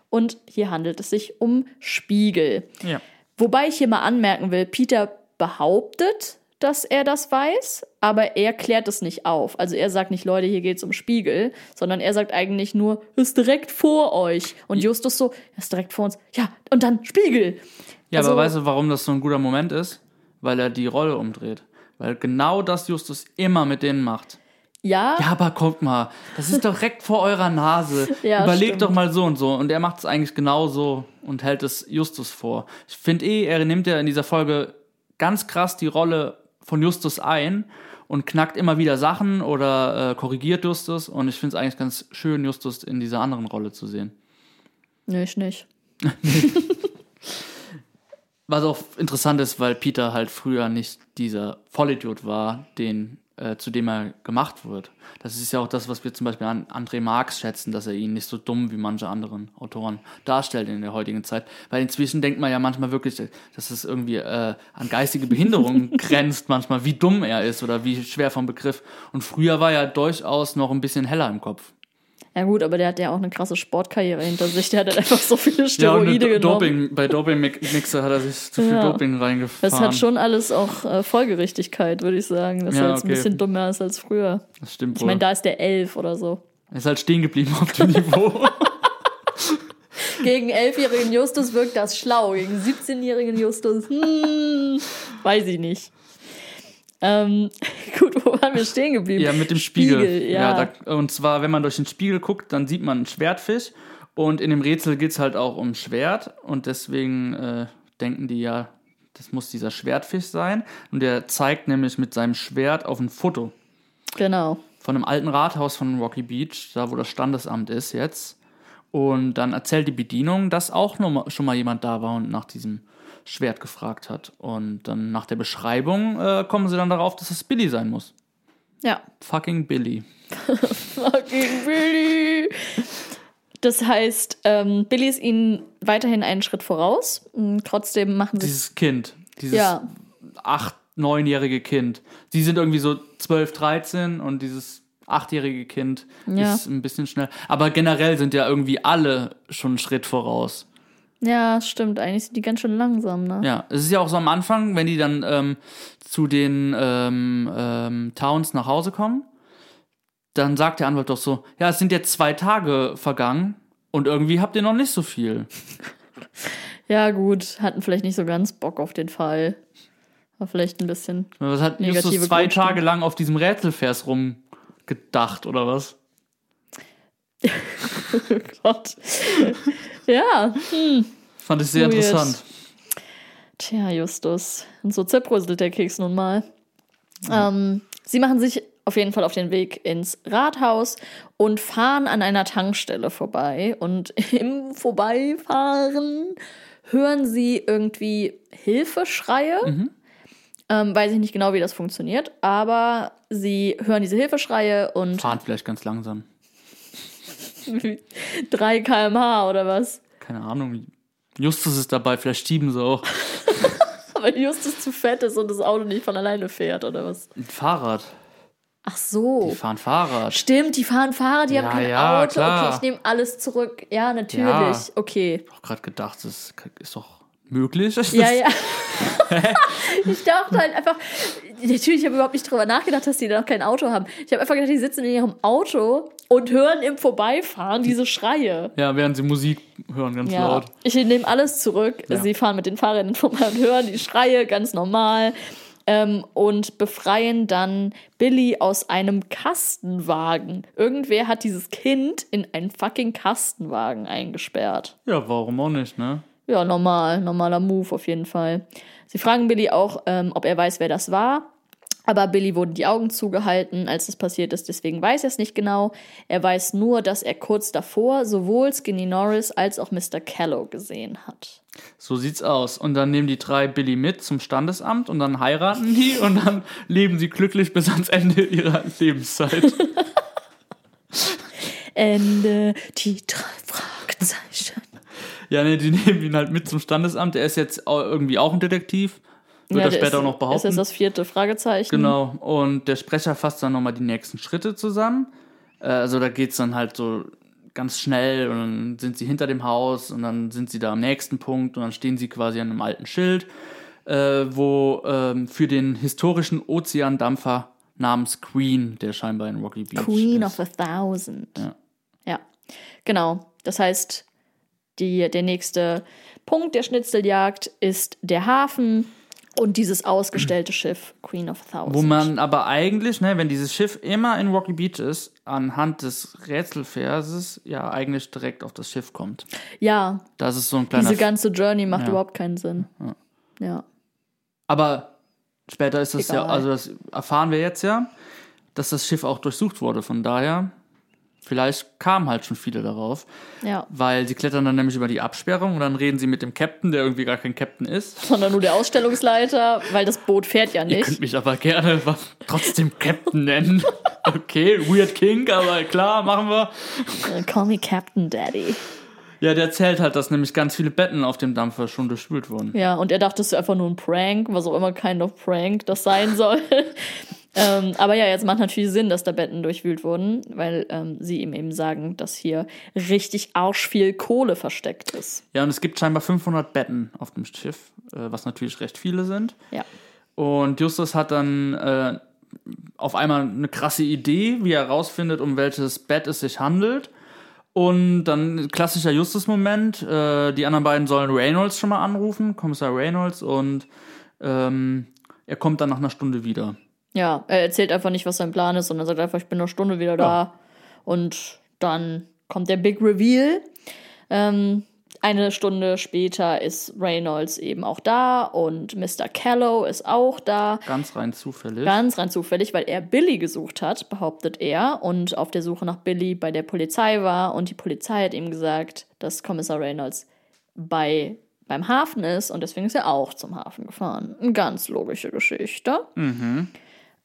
Und hier handelt es sich um Spiegel. Ja. Wobei ich hier mal anmerken will, Peter behauptet, dass er das weiß, aber er klärt es nicht auf. Also er sagt nicht, Leute, hier geht's um Spiegel, sondern er sagt eigentlich nur, ist direkt vor euch. Und Justus so, ist direkt vor uns. Ja, und dann Spiegel. Ja, Also- aber weißt du, warum das so ein guter Moment ist? Weil er die Rolle umdreht. Weil genau das Justus immer mit denen macht. Ja, Ja, aber guckt mal, das ist doch direkt vor eurer Nase. Ja, Überlegt stimmt. doch mal so und so. Und er macht es eigentlich genauso und hält es Justus vor. Ich finde eh, er nimmt ja in dieser Folge ganz krass die Rolle von Justus ein und knackt immer wieder Sachen oder äh, korrigiert Justus. Und ich finde es eigentlich ganz schön, Justus in dieser anderen Rolle zu sehen. nee, ich nicht. Was auch interessant ist, weil Peter halt früher nicht dieser Vollidiot war, den, äh, zu dem er gemacht wird. Das ist ja auch das, was wir zum Beispiel an André Marx schätzen, dass er ihn nicht so dumm wie manche anderen Autoren darstellt in der heutigen Zeit. Weil inzwischen denkt man ja manchmal wirklich, dass es irgendwie äh, an geistige Behinderung grenzt, manchmal, wie dumm er ist oder wie schwer vom Begriff. Und früher war er durchaus noch ein bisschen heller im Kopf. Ja gut, aber der hat ja auch eine krasse Sportkarriere hinter sich. Der hat halt einfach so viele Ja, und Steroide mit genommen. Doping, bei Doping-Mixer hat er sich zu viel Ja. Doping reingefahren. Das hat schon alles auch äh, Folgerichtigkeit, würde ich sagen. Dass Ja, er jetzt ein okay. bisschen dummer ist als früher. Das stimmt Ich meine, da ist der elf oder so. Er ist halt stehen geblieben auf dem Niveau. Gegen elfjährigen Justus wirkt das schlau. Gegen 17-jährigen Justus, hm, weiß ich nicht. Ähm, gut, wo waren wir stehen geblieben? ja, mit dem Spiegel. ja. da, und zwar, wenn man durch den Spiegel guckt, dann sieht man einen Schwertfisch. Und in dem Rätsel geht es halt auch um Schwert. Und deswegen äh, denken die ja, das muss dieser Schwertfisch sein. Und der zeigt nämlich mit seinem Schwert auf ein Foto genau. von einem alten Rathaus von Rocky Beach, da wo das Standesamt ist jetzt. Und dann erzählt die Bedienung, dass auch noch mal, schon mal jemand da war und nach diesem Schwert gefragt hat. Und dann nach der Beschreibung äh, kommen sie dann darauf, dass es Billy sein muss. Ja. Fucking Billy. Fucking Billy. Das heißt, ähm, Billy ist ihnen weiterhin einen Schritt voraus. Mm, Trotzdem machen sie Dieses Kind, dieses Ja. acht, neunjährige Kind. Sie sind irgendwie so 12, 13 und dieses achtjährige Kind Ja. ist ein bisschen schnell. Aber generell sind ja irgendwie alle schon einen Schritt voraus. Ja, stimmt. Eigentlich sind die ganz schön langsam, ne? Ja, es ist ja auch so am Anfang, wenn die dann ähm, zu den ähm, ähm, Towns nach Hause kommen, dann sagt der Anwalt doch so, ja, es sind jetzt zwei Tage vergangen und irgendwie habt ihr noch nicht so viel. Ja, gut. Hatten vielleicht nicht so ganz Bock auf den Fall. War vielleicht ein bisschen. Was hat Justus zwei Grundstimmung. Tage lang auf diesem Rätselvers rumgedacht, oder was? Gott. Ja. Fand ich sehr Weird. interessant. Tja, Justus. Und so zerbröselt der Keks nun mal. Ähm, sie machen sich auf jeden Fall auf den Weg ins Rathaus und fahren an einer Tankstelle vorbei. Und im Vorbeifahren hören sie irgendwie Hilfeschreie. Ähm, weiß ich nicht genau, wie das funktioniert, aber sie hören diese Hilfeschreie und Fahren vielleicht ganz langsam. 3 km/h oder was? Keine Ahnung. Justus ist dabei, vielleicht schieben sie auch. Weil Justus zu fett ist und das Auto nicht von alleine fährt oder was? Ein Fahrrad. Ach so. Die fahren Fahrrad. Stimmt, die fahren Fahrrad, die Ja, haben kein ja, Auto. klar. Okay, ich nehme alles zurück. Ja, natürlich. Ja. Okay. Ich habe gerade gedacht, das ist doch möglich. Ja, ja. ich dachte halt einfach, natürlich, ich habe überhaupt nicht drüber nachgedacht, dass die da noch kein Auto haben. Ich habe einfach gedacht, die sitzen in ihrem Auto und hören im Vorbeifahren diese Schreie. Ja, während sie Musik hören, ganz Ja, laut. ich nehme alles zurück. Ja. Sie fahren mit den Fahrrädern vorbei und hören die Schreie ganz normal ähm, und befreien dann Billy aus einem Kastenwagen. Irgendwer hat dieses Kind in einen fucking Kastenwagen eingesperrt. Ja, warum auch nicht, ne? Ja, normal, normaler Move auf jeden Fall. Sie fragen Billy auch, ähm, ob er weiß, wer das war. Aber Billy wurden die Augen zugehalten, als das passiert ist, deswegen weiß er es nicht genau. Er weiß nur, dass er kurz davor sowohl Skinny Norris als auch Mr. Callow gesehen hat. So sieht's aus. Und dann nehmen die drei Billy mit zum Standesamt und dann heiraten die und dann leben sie glücklich bis ans Ende ihrer Lebenszeit. Ende, die drei Fragezeichen. Ja, ne, die nehmen ihn halt mit zum Standesamt. Er ist jetzt irgendwie auch ein Detektiv. Wird er der später ist, auch noch Ist behaupten. jetzt das vierte Fragezeichen? Genau. Und der Sprecher fasst dann nochmal die nächsten Schritte zusammen. Äh, Also da geht's dann halt so ganz schnell und dann sind sie hinter dem Haus und dann sind sie da am nächsten Punkt und dann stehen sie quasi an einem alten Schild, äh, wo ähm, für den historischen Ozeandampfer namens Queen, der scheinbar in Rocky Beach Queen ist. of a Thousand. Ja. Ja, genau. Das heißt, die, der nächste Punkt der Schnitzeljagd ist der Hafen und dieses ausgestellte Schiff Queen of a Thousand. Wo man aber eigentlich, ne, wenn dieses Schiff immer in Rocky Beach ist, anhand des Rätselverses ja eigentlich direkt auf das Schiff kommt. ja, Das ist so ein kleiner diese ganze Journey macht Ja. überhaupt keinen Sinn. Ja. Aber später ist das ja, Egal. also das erfahren wir jetzt ja, dass das Schiff auch durchsucht wurde. Von daher, vielleicht kamen halt schon viele darauf, Ja. weil sie klettern dann nämlich über die Absperrung und dann reden sie mit dem Captain, der irgendwie gar kein Captain ist. Sondern nur der Ausstellungsleiter, weil das Boot fährt ja Ihr nicht. könnt mich aber gerne trotzdem Captain nennen. Okay, weird King, aber klar, machen wir. Äh, Call me Captain Daddy. Ja, der erzählt halt, dass nämlich ganz viele Betten auf dem Dampfer schon durchspült wurden. Ja, und er dachte, es ist einfach nur ein Prank, was auch immer kind of Prank das sein soll. Ähm, aber ja, jetzt macht natürlich Sinn, dass da Betten durchwühlt wurden, weil ähm, sie ihm eben sagen, dass hier richtig arschviel Kohle versteckt ist. Ja, und es gibt scheinbar 500 Betten auf dem Schiff, äh, was natürlich recht viele sind. Ja. Und Justus hat dann äh, auf einmal eine krasse Idee, wie er herausfindet, um welches Bett es sich handelt. Und dann klassischer Justus-Moment. Äh, die anderen beiden sollen Reynolds schon mal anrufen, Kommissar Reynolds, und ähm, er kommt dann nach einer Stunde wieder. Ja, er erzählt einfach nicht, was sein Plan ist, sondern sagt einfach, ich bin eine Stunde wieder da. Und dann kommt der Big Reveal. Ähm, eine Stunde später ist Reynolds eben auch da und Mr. Callow ist auch da. Ganz rein zufällig. Ganz rein zufällig, weil er Billy gesucht hat, behauptet er, und auf der Suche nach Billy bei der Polizei war. Und die Polizei hat ihm gesagt, dass Kommissar Reynolds bei, beim Hafen ist und deswegen ist er auch zum Hafen gefahren. Eine ganz logische Geschichte.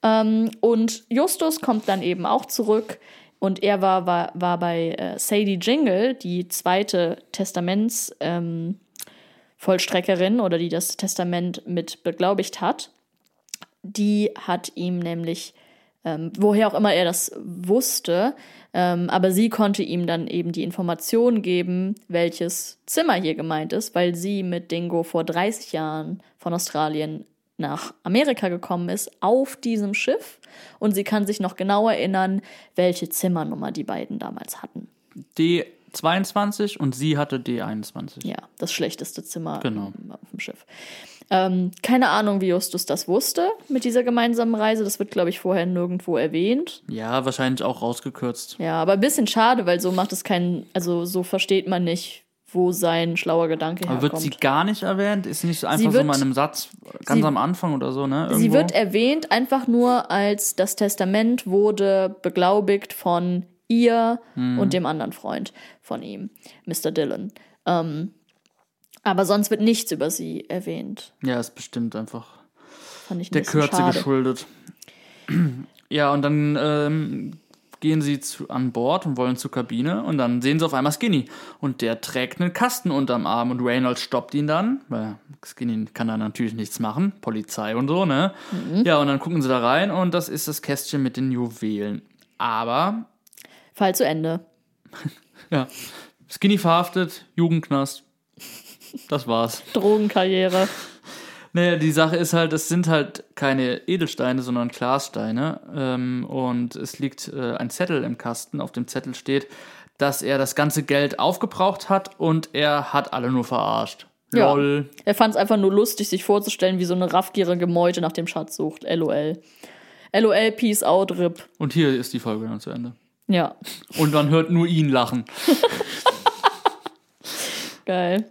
Ähm, und Justus kommt dann eben auch zurück und er war, war, war bei äh, Sadie Jingle, die zweite Testaments. Ähm, oder die das Testament mit beglaubigt hat die hat ihm nämlich, ähm, woher auch immer er das wusste, ähm, aber sie konnte ihm dann eben die Information geben, welches Zimmer hier gemeint ist, weil sie mit Dingo vor 30 Jahren von Australien nach Amerika gekommen ist, auf diesem Schiff. Und sie kann sich noch genau erinnern, welche Zimmernummer die beiden damals hatten. D22 und sie hatte D21. Ja, das schlechteste Zimmer Genau. auf dem Schiff. Ähm, keine Ahnung, wie Justus das wusste mit dieser gemeinsamen Reise. Das wird, glaube ich, vorher nirgendwo erwähnt. Ja, wahrscheinlich auch rausgekürzt. Ja, aber ein bisschen schade, weil so macht es keinen, also so versteht man nicht, wo sein schlauer Gedanke Aber herkommt. wird sie gar nicht erwähnt? Ist nicht einfach Sie so wird- mal in einem Satz ganz sie- am Anfang oder so, ne? Sie Irgendwo? wird erwähnt einfach nur als das Testament wurde beglaubigt von ihr Mhm. und dem anderen Freund von ihm, Mr. Dillon. Ähm, aber sonst wird nichts über sie erwähnt. ja, ist bestimmt einfach ein der bisschen Kürze schade. geschuldet. Ja, und dann ähm, gehen sie zu, an Bord und wollen zur Kabine und dann sehen sie auf einmal Skinny und der trägt einen Kasten unterm Arm und Reynolds stoppt ihn dann, weil Skinny kann da natürlich nichts machen, Polizei und so, ne? Ja, und dann gucken sie da rein und das ist das Kästchen mit den Juwelen. Aber, Fall zu Ende. ja, Skinny verhaftet, Jugendknast. Das war's. Drogenkarriere. Naja, die Sache ist halt, es sind halt keine Edelsteine, sondern Glassteine. Ähm, und es liegt äh, ein Zettel im Kasten. Auf dem Zettel steht, dass er das ganze Geld aufgebraucht hat und er hat alle nur verarscht. Ja. Lol. Er fand es einfach nur lustig, sich vorzustellen, wie so eine raffgierige Meute nach dem Schatz sucht. LOL. LOL, Peace out, RIP. Und hier ist die Folge dann zu Ende. Ja, Und man hört nur ihn lachen. geil.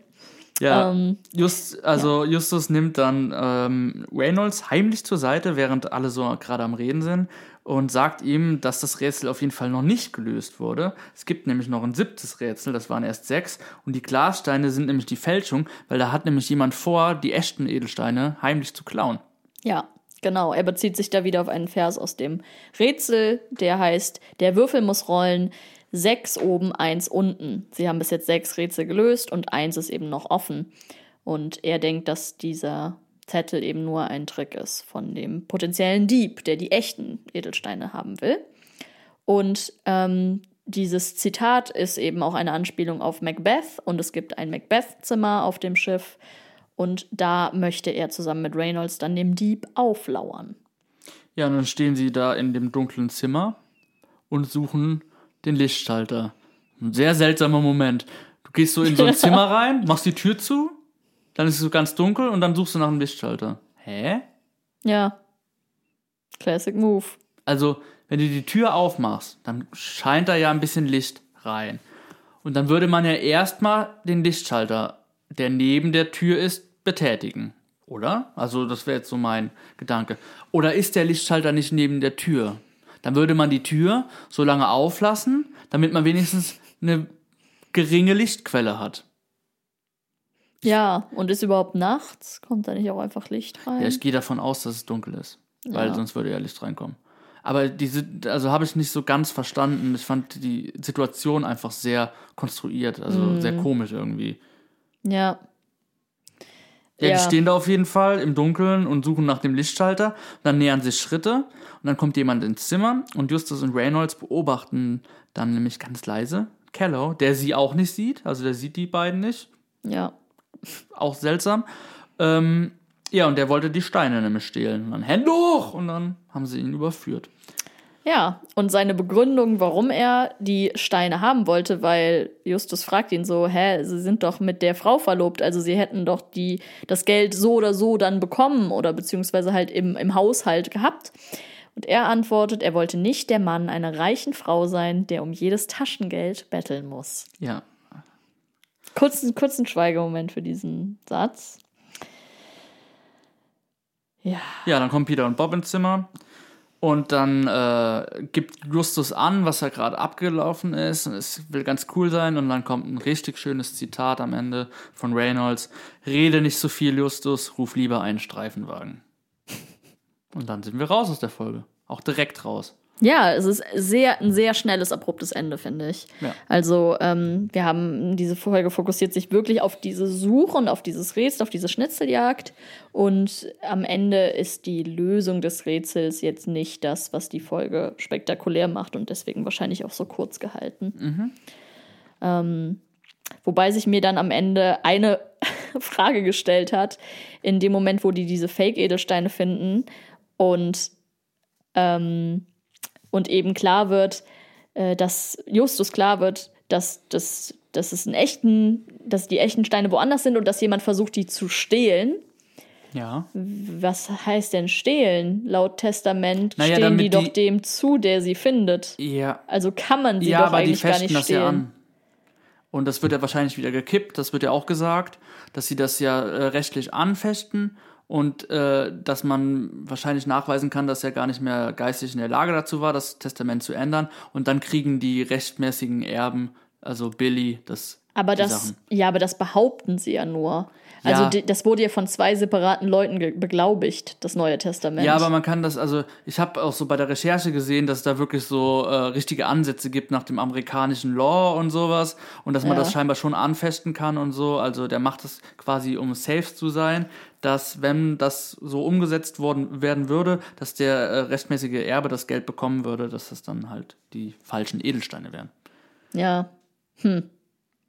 Ja, Ähm, Just, also Justus nimmt dann ähm, Reynolds heimlich zur Seite, während alle so gerade am Reden sind und sagt ihm, dass das Rätsel auf jeden Fall noch nicht gelöst wurde. Es gibt nämlich noch ein siebtes Rätsel, das waren erst sechs und die Glassteine sind nämlich die Fälschung, weil da hat nämlich jemand vor, die echten Edelsteine heimlich zu klauen. Ja, genau. Er bezieht sich da wieder auf einen Vers aus dem Rätsel, der heißt, der Würfel muss rollen, sechs oben, eins unten. Sie haben bis jetzt sechs Rätsel gelöst und eins ist eben noch offen. Und er denkt, dass dieser Zettel eben nur ein Trick ist von dem potenziellen Dieb, der die echten Edelsteine haben will. Und ähm, dieses Zitat ist eben auch eine Anspielung auf Macbeth und es gibt ein Macbeth-Zimmer auf dem Schiff und da möchte er zusammen mit Reynolds dann dem Dieb auflauern. Ja, und dann stehen sie da in dem dunklen Zimmer und suchen den Lichtschalter. Ein sehr seltsamer Moment. Du gehst so in so ein Zimmer rein, machst die Tür zu, dann ist es so ganz dunkel und dann suchst du nach einem Lichtschalter. Hä? Ja. Classic Move. Also, wenn du die Tür aufmachst, dann scheint da ja ein bisschen Licht rein. Und dann würde man ja erstmal den Lichtschalter, der neben der Tür ist, betätigen. Oder? Also, das wäre jetzt so mein Gedanke. Oder ist der Lichtschalter nicht neben der Tür? Dann würde man die Tür so lange auflassen, damit man wenigstens eine geringe Lichtquelle hat. Ja, und ist überhaupt nachts? Kommt da nicht auch einfach Licht rein? Ja, ich gehe davon aus, dass es dunkel ist, weil Ja. sonst würde ja Licht reinkommen. Aber diese, also habe ich nicht so ganz verstanden. Ich fand die Situation einfach sehr konstruiert, also Mhm. sehr komisch irgendwie. ja. Ja, Ja. die stehen da auf jeden Fall im Dunkeln und suchen nach dem Lichtschalter. Dann nähern sich Schritte und dann kommt jemand ins Zimmer und Justus und Reynolds beobachten dann nämlich ganz leise Kello, der sie auch nicht sieht, also der sieht die beiden nicht. Ja. auch seltsam. Ähm, ja, und der wollte die Steine nämlich stehlen. Und dann Hände hoch! Und dann haben sie ihn überführt. Ja, und seine Begründung, warum er die Steine haben wollte, weil Justus fragt ihn so, hä, sie sind doch mit der Frau verlobt, also sie hätten doch die, das Geld so oder so dann bekommen oder beziehungsweise halt im, im Haushalt gehabt. Und er antwortet, er wollte nicht der Mann einer reichen Frau sein, der um jedes Taschengeld betteln muss. Ja. Kurzen, kurzen Schweigemoment für diesen Satz. Ja. Ja, dann kommen Peter und Bob ins Zimmer. Und dann äh, gibt Justus an, was da gerade abgelaufen ist. Und es will ganz cool sein. Und dann kommt ein richtig schönes Zitat am Ende von Reynolds. Rede nicht so viel, Justus, ruf lieber einen Streifenwagen. Und dann sind wir raus aus der Folge. Auch direkt raus. Ja, es ist sehr, ein sehr schnelles, abruptes Ende, finde ich. Ja. Also, ähm, wir haben, diese Folge fokussiert sich wirklich auf diese Suche und auf dieses Rätsel, auf diese Schnitzeljagd. Und am Ende ist die Lösung des Rätsels jetzt nicht das, was die Folge spektakulär macht und deswegen wahrscheinlich auch so kurz gehalten. Ähm, wobei sich mir dann am Ende eine Frage gestellt hat, in dem Moment, wo die diese Fake-Edelsteine finden und ähm, und eben klar wird, äh, dass Justus klar wird, dass, dass, dass es einen echten, dass die echten Steine woanders sind und dass jemand versucht, die zu stehlen. Ja. Was heißt denn stehlen? Laut Testament Naja, stehen die doch die- dem zu, der sie findet. Ja. Also kann man sie ja, doch aber die eigentlich gar fechten nicht das ja stehlen. an. Und das wird ja wahrscheinlich wieder gekippt, das wird ja auch gesagt, dass sie das ja äh, rechtlich anfechten und äh, dass man wahrscheinlich nachweisen kann, dass er gar nicht mehr geistig in der Lage dazu war, das Testament zu ändern. Und dann kriegen die rechtmäßigen Erben, also Billy, das Aber das, Sachen. ja, aber das behaupten sie ja nur. Also Ja. das wurde ja von zwei separaten Leuten beglaubigt, das Neue Testament. Ja, aber man kann das, also ich habe auch so bei der Recherche gesehen, dass es da wirklich so äh, richtige Ansätze gibt nach dem amerikanischen Law und sowas und dass man Ja. das scheinbar schon anfechten kann und so. Also der macht das quasi, um safe zu sein, dass wenn das so umgesetzt worden werden würde, dass der äh, rechtmäßige Erbe das Geld bekommen würde, dass das dann halt die falschen Edelsteine wären. ja.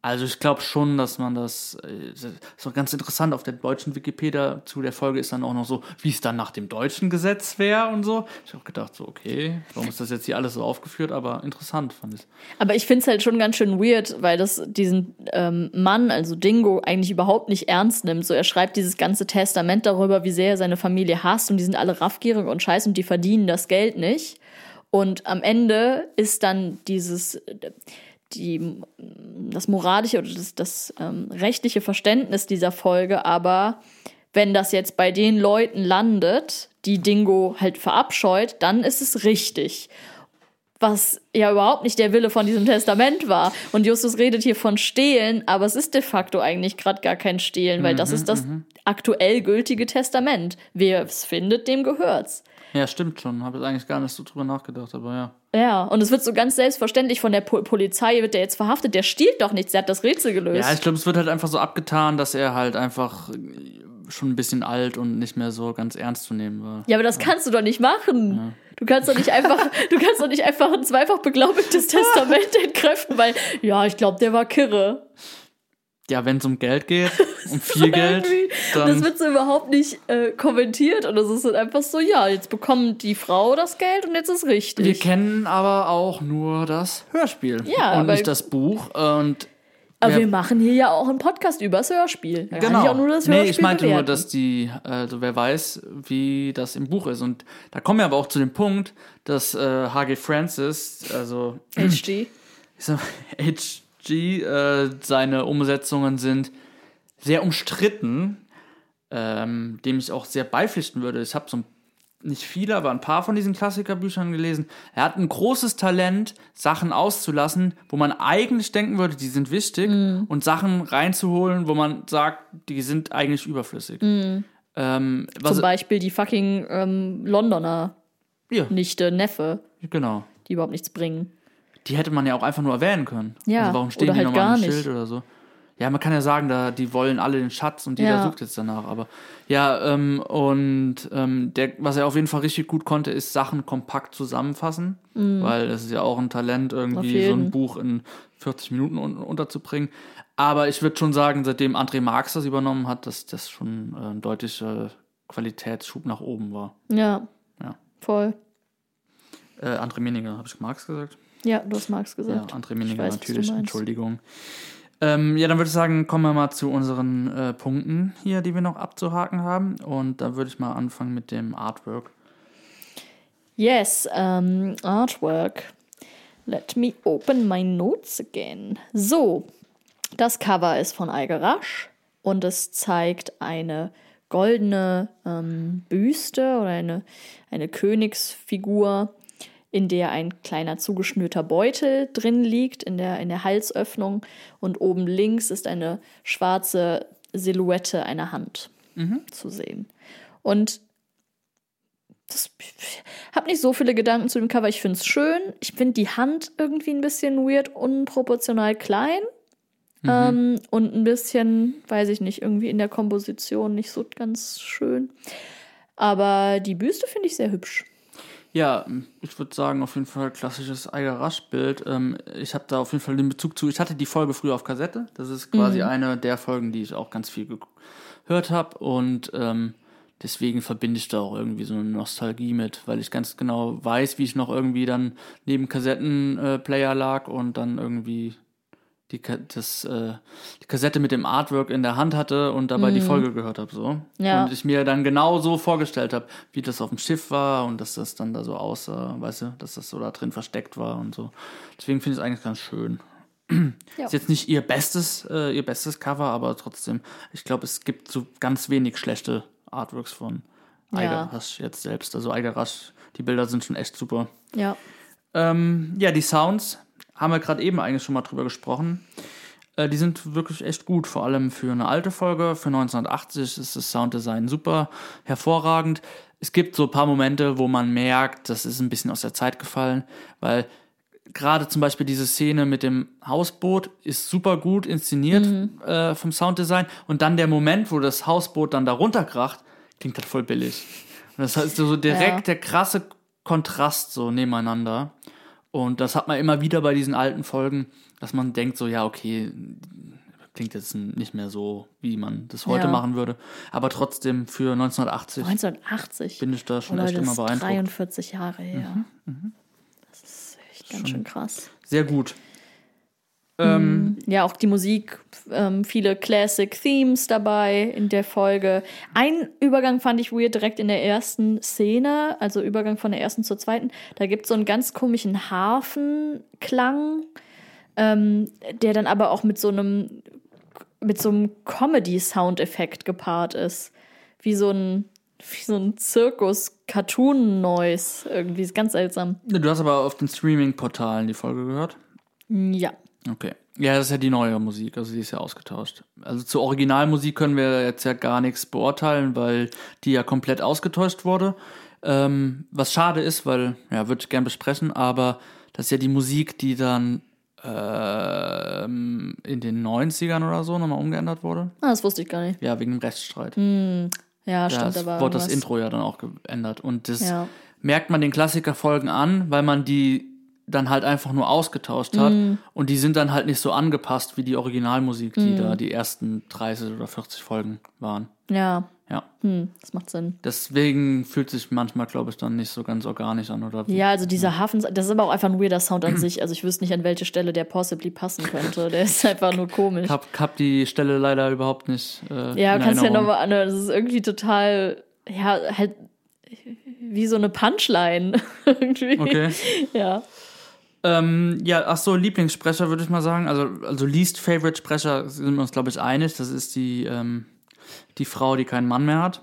Also ich glaube schon, dass man das, das ist auch ganz interessant, auf der deutschen Wikipedia zu der Folge ist dann auch noch so, wie es dann nach dem deutschen Gesetz wäre und so. Ich habe gedacht, so, okay, warum ist das jetzt hier alles so aufgeführt, aber interessant fand ich. Aber ich finde es halt schon ganz schön weird, weil das diesen ähm, Mann, also Dingo, eigentlich überhaupt nicht ernst nimmt. So, er schreibt dieses ganze Testament darüber, wie sehr er seine Familie hasst und die sind alle raffgierig und scheiße und die verdienen das Geld nicht. Und am Ende ist dann dieses, die, das moralische oder das, das ähm, rechtliche Verständnis dieser Folge, aber wenn das jetzt bei den Leuten landet, die Dingo halt verabscheut, dann ist es richtig was ja überhaupt nicht der Wille von diesem Testament war. Und Justus redet hier von Stehlen, aber es ist de facto eigentlich gerade gar kein Stehlen, weil das ist das aktuell gültige Testament. Wer es findet, dem gehört's. Ja, stimmt schon, habe jetzt eigentlich gar nicht so drüber nachgedacht, aber ja. Ja, und es wird so ganz selbstverständlich von der po Polizei, wird der jetzt verhaftet, der stiehlt doch nichts, der hat das Rätsel gelöst. Ja, ich glaube, es wird halt einfach so abgetan, dass er halt einfach schon ein bisschen alt und nicht mehr so ganz ernst zu nehmen war. Ja, aber das kannst du doch nicht machen. Du kannst doch nicht einfach, du kannst doch nicht einfach ein zweifach beglaubigtes Testament entkräften, weil, ja, ich glaube, der war kirre. Ja, wenn es um Geld geht, um viel Geld, Irgendwie, das dann wird so überhaupt nicht äh, kommentiert und es ist halt einfach so, ja, jetzt bekommt die Frau das Geld und jetzt ist richtig. Wir kennen aber auch nur das Hörspiel Ja, und nicht das Buch. Und Aber wir machen hier ja auch einen Podcast über das Hörspiel. Da kann genau. ich auch nur das Hörspiel nee, ich meinte nur, bewerten. dass die, also wer weiß, wie das im Buch ist. Und da kommen wir aber auch zu dem Punkt, dass äh, H.G. Francis, also HG. ich sag, HG, äh, seine Umsetzungen sind sehr umstritten, ähm, dem ich auch sehr beipflichten würde. Ich habe so ein, nicht viele, aber ein paar von diesen Klassikerbüchern gelesen. Er hat ein großes Talent, Sachen auszulassen, wo man eigentlich denken würde, die sind wichtig, und Sachen reinzuholen, wo man sagt, die sind eigentlich überflüssig. Ähm, was, Zum Beispiel die fucking ähm, Londoner ja, Nichte, Neffe, genau. die überhaupt nichts bringen. Die hätte man ja auch einfach nur erwähnen können. Ja, also warum stehen oder die halt nochmal nicht. Schild oder so? Ja, man kann ja sagen, da die wollen alle den Schatz und jeder Ja. sucht jetzt danach. Aber ja, ähm, und ähm, der, was er auf jeden Fall richtig gut konnte, ist Sachen kompakt zusammenfassen, weil es ist ja auch ein Talent, Mhm. Irgendwie so ein Buch in 40 Minuten un unterzubringen. Aber ich würde schon sagen, seitdem André Marx das übernommen hat, dass das schon äh, ein deutlicher Qualitätsschub nach oben war. Ja. Ja. Voll. Äh, André Meninger, habe ich Marx gesagt? Ja, du hast Marx Ja, gesagt. André Ich Meninger weiß, natürlich. Entschuldigung. Ähm, ja, dann würde ich sagen, kommen wir mal zu unseren äh, Punkten hier, die wir noch abzuhaken haben. Und da würde ich mal anfangen mit dem Artwork. Yes, um, Artwork. Let me open my notes again. So, das Cover ist von Algerasch und es zeigt eine goldene ähm, Büste oder eine, eine Königsfigur, in der ein kleiner zugeschnürter Beutel drin liegt, in der, in der Halsöffnung. Und oben links ist eine schwarze Silhouette einer Hand zu sehen. Und das, ich habe nicht so viele Gedanken zu dem Cover. Ich finde es schön. Ich finde die Hand irgendwie ein bisschen weird, unproportional klein. Ähm, und ein bisschen, weiß ich nicht, irgendwie in der Komposition nicht so ganz schön. Aber die Büste finde ich sehr hübsch. Ja, ich würde sagen, auf jeden Fall klassisches Eiger Rasch-Bild. Ähm, ich habe da auf jeden Fall den Bezug zu. Ich hatte die Folge früher auf Kassette. Das ist quasi eine der Folgen, die ich auch ganz viel gehört habe. Und ähm, deswegen verbinde ich da auch irgendwie so eine Nostalgie mit, weil ich ganz genau weiß, wie ich noch irgendwie dann neben Kassettenplayer lag und dann irgendwie die, das, äh, die Kassette mit dem Artwork in der Hand hatte und dabei die Folge gehört habe. So. Ja. Und ich mir dann genau so vorgestellt habe, wie das auf dem Schiff war und dass das dann da so aussah, weißt du, dass das so da drin versteckt war und so. Deswegen finde ich es eigentlich ganz schön. Ja. Ist jetzt nicht ihr bestes, äh, ihr bestes Cover, aber trotzdem, ich glaube, es gibt so ganz wenig schlechte Artworks von Ja. Eiger Rasch jetzt selbst. Also Eiger die Bilder sind schon echt super. Ja. Ähm, ja, die Sounds haben wir gerade eben eigentlich schon mal drüber gesprochen. Äh, die sind wirklich echt gut, vor allem für eine alte Folge. Für 1980 ist das Sounddesign super hervorragend. Es gibt so ein paar Momente, wo man merkt, das ist ein bisschen aus der Zeit gefallen, weil gerade zum Beispiel diese Szene mit dem Hausboot ist super gut inszeniert äh, vom Sounddesign und dann der Moment, wo das Hausboot dann da runterkracht, klingt das voll billig. Und das heißt so direkt Ja. der krasse Kontrast so nebeneinander. Und das hat man immer wieder bei diesen alten Folgen, dass man denkt so, ja, okay, klingt jetzt nicht mehr so, wie man das heute Ja. machen würde. Aber trotzdem für 1980 1980. bin ich da schon Oh, echt immer beeindruckt. Mhm, 43 Jahre her. Das ist echt ganz schön krass. Sehr gut. Ähm, Ja, auch die Musik, ähm, viele Classic Themes dabei in der Folge. Ein Übergang fand ich weird direkt in der ersten Szene, also Übergang von der ersten zur zweiten. Da gibt es so einen ganz komischen Hafenklang, ähm, der dann aber auch mit so einem mit so einem Comedy-Soundeffekt gepaart ist. Wie so ein, wie so ein Zirkus-Cartoon-Noise. Irgendwie ist ganz seltsam. Du hast aber auf den Streaming-Portalen die Folge gehört? Ja. Okay. Ja, das ist ja die neue Musik, also die ist ja ausgetauscht. Also zur Originalmusik können wir jetzt ja gar nichts beurteilen, weil die ja komplett ausgetauscht wurde. Ähm, was schade ist, weil, ja, würde ich gern besprechen, aber das ist ja die Musik, die dann ähm, in den 90ern oder so nochmal umgeändert wurde. Ah, das wusste ich gar nicht. Ja, wegen dem Rechtsstreit. Ja, stimmt, da da wurde das irgendwas. Intro ja dann auch geändert. Und das Ja. merkt man den Klassikerfolgen an, weil man die dann halt einfach nur ausgetauscht hat. Mhm. Und die sind dann halt nicht so angepasst wie die Originalmusik, die Mhm. da die ersten 30 oder 40 Folgen waren. Ja, Ja. hm, das macht Sinn. Deswegen fühlt sich manchmal, glaube ich, dann nicht so ganz organisch an. Oder Ja, also dieser Hafen, das ist aber auch einfach ein weirder Sound an sich. Also ich wüsste nicht, an welche Stelle der possibly passen könnte. Der ist einfach nur komisch. Ich hab, hab die Stelle leider überhaupt nicht. Äh, Ja, kannst ja Erinnerung. nochmal anhören. Das ist irgendwie total, ja, halt wie so eine Punchline. irgendwie. Okay. Ja. Ähm, ja, ach so, Lieblingssprecher würde ich mal sagen. Also, also Least Favorite Sprecher sind wir uns, glaube ich, einig. Das ist die, ähm, die Frau, die keinen Mann mehr hat.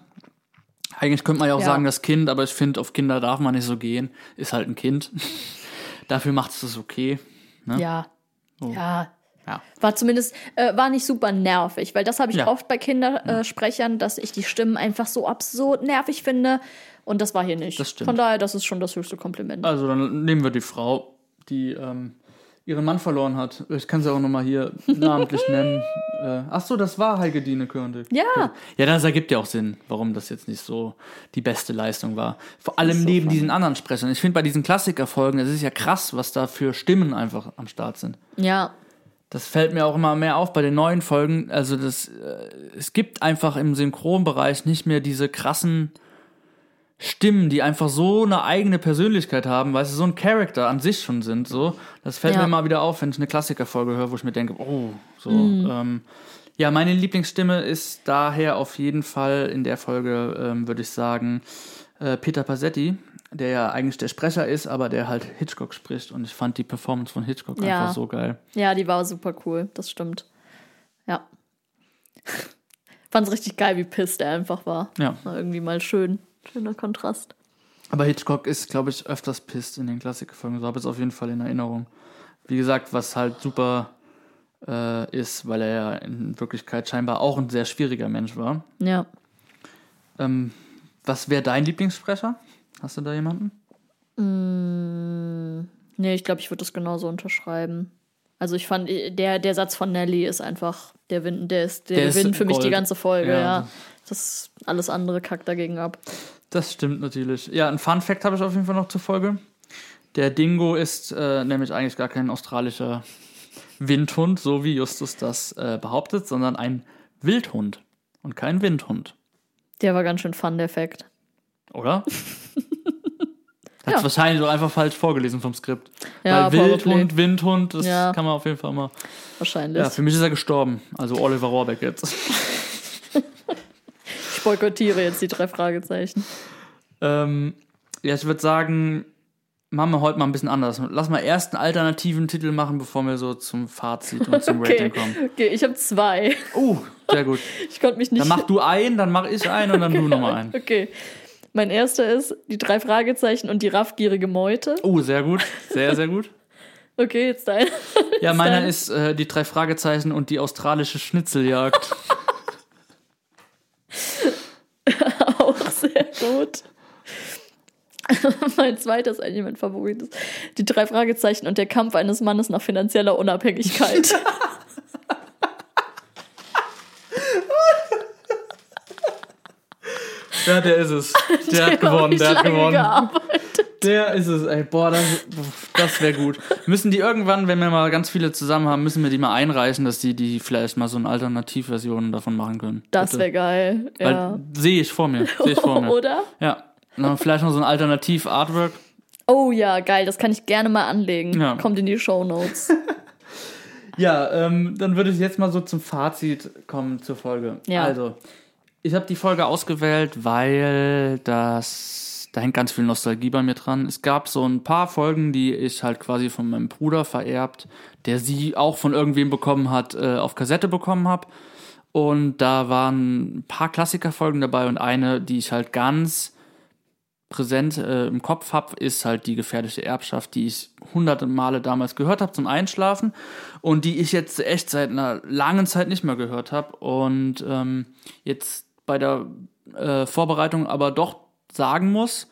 Eigentlich könnte man ja auch Ja. sagen, das Kind, aber ich finde, auf Kinder darf man nicht so gehen. Ist halt ein Kind. Dafür macht es das okay. Ne? Ja. Ja. Ja. War zumindest, äh, war nicht super nervig, weil das habe ich Ja. oft bei Kindersprechern, dass ich die Stimmen einfach so absurd nervig finde. Und das war hier nicht. Das stimmt. Von daher, das ist schon das höchste Kompliment. Also dann nehmen wir die Frau, die ähm, ihren Mann verloren hat. Ich kann sie auch nochmal hier namentlich nennen. Äh, ach so, das war Heike Dine Körndig. Ja. Ja, das ergibt ja auch Sinn, warum das jetzt nicht so die beste Leistung war. Vor allem so neben funny. diesen anderen Sprechern. Ich finde bei diesen Klassikerfolgen, das ist ja krass, was da für Stimmen einfach am Start sind. Ja. Das fällt mir auch immer mehr auf bei den neuen Folgen. Also das, äh, es gibt einfach im Synchronbereich nicht mehr diese krassen Stimmen, die einfach so eine eigene Persönlichkeit haben, weil sie so ein Charakter an sich schon sind. So, das fällt Ja. mir immer wieder auf, wenn ich eine Klassikerfolge höre, wo ich mir denke, oh, so. Mhm. Ähm, ja, meine Lieblingsstimme ist daher auf jeden Fall in der Folge, ähm, würde ich sagen, äh, Peter Passetti, der ja eigentlich der Sprecher ist, aber der halt Hitchcock spricht. Und ich fand die Performance von Hitchcock Ja. einfach so geil. Ja, die war super cool. Das stimmt. Ja. Fand's richtig geil, wie pisst er einfach war. Ja. War irgendwie mal schön. Schöner Kontrast. Aber Hitchcock ist, glaube ich, öfters pisst in den Klassikerfolgen. So habe ich es auf jeden Fall in Erinnerung. Wie gesagt, was halt super äh, ist, weil er ja in Wirklichkeit scheinbar auch ein sehr schwieriger Mensch war. Ja. Ähm, was wäre dein Lieblingssprecher? Hast du da jemanden? Nee, ich glaube, ich würde das genauso unterschreiben. Also ich fand, der, der Satz von Nelly ist einfach der Win, der ist der, Der Gewinn für mich Gold. die ganze Folge, Ja. ja. Das alles andere kackt dagegen ab. Das stimmt natürlich. Ja, ein Fun Fact habe ich auf jeden Fall noch zur Folge. Der Dingo ist äh, nämlich eigentlich gar kein australischer Windhund, so wie Justus das äh, behauptet, sondern ein Wildhund und kein Windhund. Der war ganz schön fun, der Fact. Oder? Hat Ja. wahrscheinlich auch einfach falsch vorgelesen vom Skript. Ja, Weil Wildhund. Windhund, das Ja. kann man auf jeden Fall mal. Wahrscheinlich. Ja, für mich ist er gestorben. Also Oliver Rohrbeck jetzt. ich boykottiere jetzt die drei Fragezeichen. ähm, ja, ich würde sagen, machen wir heute mal ein bisschen anders. Lass mal erst einen alternativen Titel machen, bevor wir so zum Fazit und zum Okay, Rating kommen. okay ich habe zwei. Uh, sehr gut. Ich konnte mich nicht. Dann mach du einen, dann mach ich einen und dann du nochmal einen. Okay. Mein erster ist die drei Fragezeichen und die raffgierige Meute. Oh, sehr gut. Sehr, sehr gut. Okay, jetzt dein. Ja, meiner ist äh, die drei Fragezeichen und die australische Schnitzeljagd. auch gut. mein zweiter ist eigentlich mein Favorit. Ist die drei Fragezeichen und der Kampf eines Mannes nach finanzieller Unabhängigkeit. ja, der ist es. Der hat hab gewonnen, ich der hat gewonnen. gearbeitet. Der ist es, ey. Boah, das, das wäre gut. Müssen die irgendwann, wenn wir mal ganz viele zusammen haben, müssen wir die mal einreichen, dass die, die vielleicht mal so eine Alternativversion davon machen können. Das wäre geil. Ja. sehe ich vor mir. Sehe ich vor mir. Oder? Ja. Dann vielleicht noch so ein Alternativ-Artwork. Oh ja, geil, das kann ich gerne mal anlegen. Ja. Kommt in die Show Notes. Ja, ähm, dann würde ich jetzt mal so zum Fazit kommen zur Folge. Ja. Also, ich habe die Folge ausgewählt, weil das, da hängt ganz viel Nostalgie bei mir dran. Es gab so ein paar Folgen, die ich halt quasi von meinem Bruder vererbt, der sie auch von irgendwem bekommen hat, äh, auf Kassette bekommen habe. Und da waren ein paar Klassikerfolgen dabei und eine, die ich halt ganz präsent äh, im Kopf habe, ist halt die gefährliche Erbschaft, die ich hunderte Male damals gehört habe zum Einschlafen und die ich jetzt echt seit einer langen Zeit nicht mehr gehört habe und ähm, jetzt bei der äh, Vorbereitung aber doch sagen muss,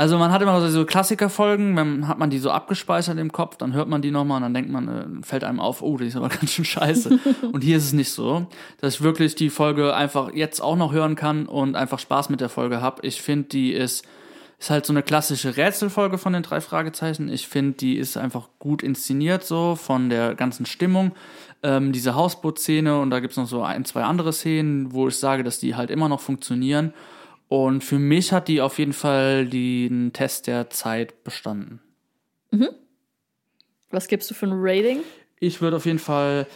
also man hat immer so Klassikerfolgen, dann hat man die so abgespeichert im Kopf, dann hört man die nochmal und dann denkt man, äh, fällt einem auf, oh, die ist aber ganz schön scheiße. und hier ist es nicht so, dass ich wirklich die Folge einfach jetzt auch noch hören kann und einfach Spaß mit der Folge habe. Ich finde, die ist, ist halt so eine klassische Rätselfolge von den drei Fragezeichen. Ich finde, die ist einfach gut inszeniert so von der ganzen Stimmung. Ähm, diese Hausbootszene und da gibt's noch so ein, zwei andere Szenen, wo ich sage, dass die halt immer noch funktionieren. Und für mich hat die auf jeden Fall den Test der Zeit bestanden. Was gibst du für ein Rating? Ich würde auf jeden Fall.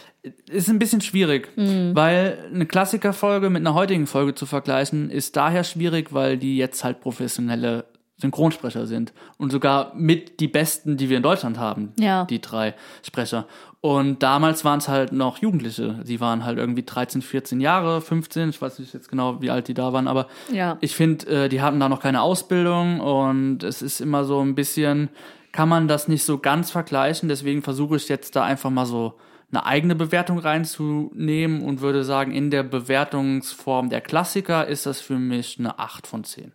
Ist ein bisschen schwierig, weil eine Klassikerfolge mit einer heutigen Folge zu vergleichen, ist daher schwierig, weil die jetzt halt professionelle Synchronsprecher sind. Und sogar mit die besten, die wir in Deutschland haben. Ja. Die drei Sprecher. Und damals waren es halt noch Jugendliche. Sie waren halt irgendwie 13, 14 Jahre, 15. Ich weiß nicht jetzt genau, wie alt die da waren, aber Ja. ich finde, äh, die hatten da noch keine Ausbildung und es ist immer so ein bisschen, kann man das nicht so ganz vergleichen. Deswegen versuche ich jetzt da einfach mal so eine eigene Bewertung reinzunehmen und würde sagen, in der Bewertungsform der Klassiker ist das für mich eine 8 von 10.